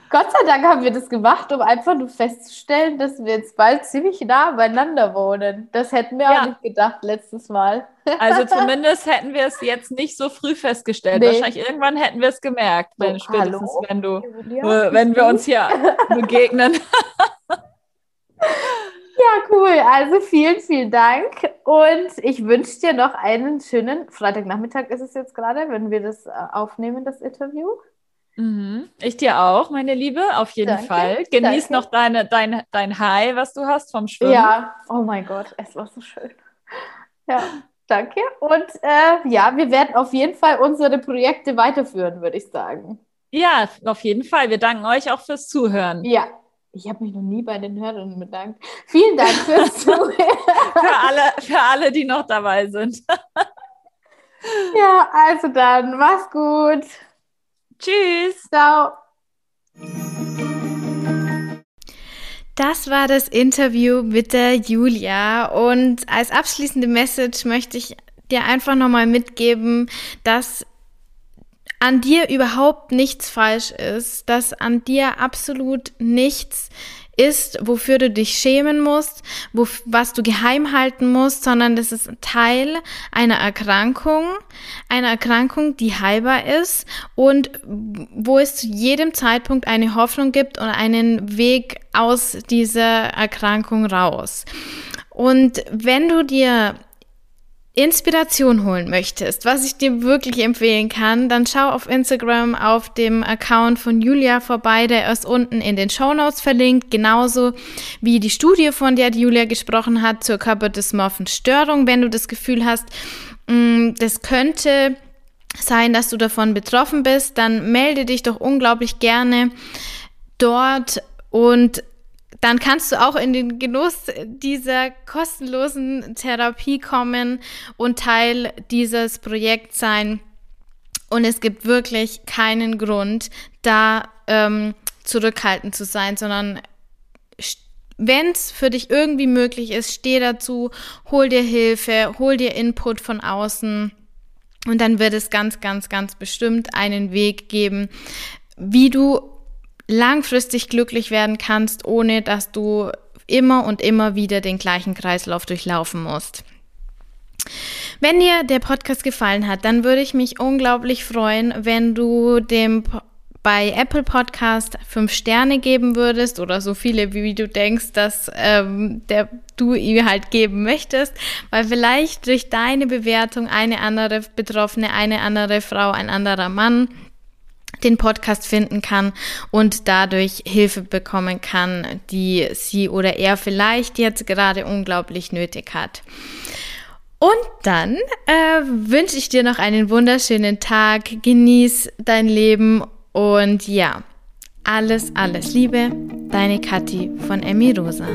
A: Gott sei Dank haben wir das gemacht, um einfach nur festzustellen, dass wir jetzt bald ziemlich nah beieinander wohnen. Das hätten wir ja. auch nicht gedacht letztes Mal. (laughs)
B: Also zumindest hätten wir es jetzt nicht so früh festgestellt. Nee. Wahrscheinlich irgendwann hätten wir es gemerkt, wenn, spätestens hallo? wenn du, Julia, äh, wenn wir uns hier (laughs) begegnen. (laughs)
A: Ja, cool.
C: Cool, also vielen, vielen Dank und ich wünsche dir noch einen schönen Freitagnachmittag ist es jetzt gerade, wenn wir das äh, aufnehmen, das Interview.
B: Mhm. Ich dir auch, meine Liebe, auf jeden Danke. Fall. Genieß Danke. noch deine, dein, dein High, was du hast vom Schwimmen.
C: Ja, oh mein Gott, es war so schön. Ja, danke. Und äh, ja, wir werden auf jeden Fall unsere Projekte weiterführen, würde ich sagen.
B: Ja, auf jeden Fall. Wir danken euch auch fürs Zuhören.
C: Ja, ich habe mich noch nie bei den Hörern bedankt. Vielen Dank fürs (laughs) Zuhören.
B: für, alle, für alle, die noch dabei sind.
C: ja, also dann, mach's gut.
B: Tschüss.
C: Ciao.
A: Das war das Interview mit der Julia und als abschließende Message möchte ich dir einfach nochmal mitgeben, dass an dir überhaupt nichts falsch ist, dass an dir absolut nichts ist, wofür du dich schämen musst, wo, was du geheim halten musst, sondern das ist Teil einer Erkrankung, einer Erkrankung, die heilbar ist und wo es zu jedem Zeitpunkt eine Hoffnung gibt und einen Weg aus dieser Erkrankung raus. Und wenn du dir Inspiration holen möchtest, was ich dir wirklich empfehlen kann, dann schau auf Instagram auf dem Account von Julia vorbei, der ist unten in den Show Notes verlinkt, genauso wie die Studie, von der Julia gesprochen hat, zur körperdysmorphen Störung. Wenn du das Gefühl hast, mm, das könnte sein, dass du davon betroffen bist, dann melde dich doch unglaublich gerne dort und dann kannst du auch in den Genuss dieser kostenlosen Therapie kommen und Teil dieses Projekts sein. Und es gibt wirklich keinen Grund, da ähm, zurückhaltend zu sein, sondern wenn es für dich irgendwie möglich ist, steh dazu, hol dir Hilfe, hol dir Input von außen und dann wird es ganz, ganz, ganz bestimmt einen Weg geben, wie du langfristig glücklich werden kannst, ohne dass du immer und immer wieder den gleichen Kreislauf durchlaufen musst. Wenn dir der Podcast gefallen hat, dann würde ich mich unglaublich freuen, wenn du dem bei Apple Podcast fünf Sterne geben würdest oder so viele, wie du denkst, dass ähm, der, du ihm halt geben möchtest, weil vielleicht durch deine Bewertung eine andere Betroffene, eine andere Frau, ein anderer Mann den Podcast finden kann und dadurch Hilfe bekommen kann, die sie oder er vielleicht jetzt gerade unglaublich nötig hat. Und dann äh, wünsche ich dir noch einen wunderschönen Tag, genieß dein Leben und ja, alles, alles Liebe, deine Kathi von Emmy Rosa.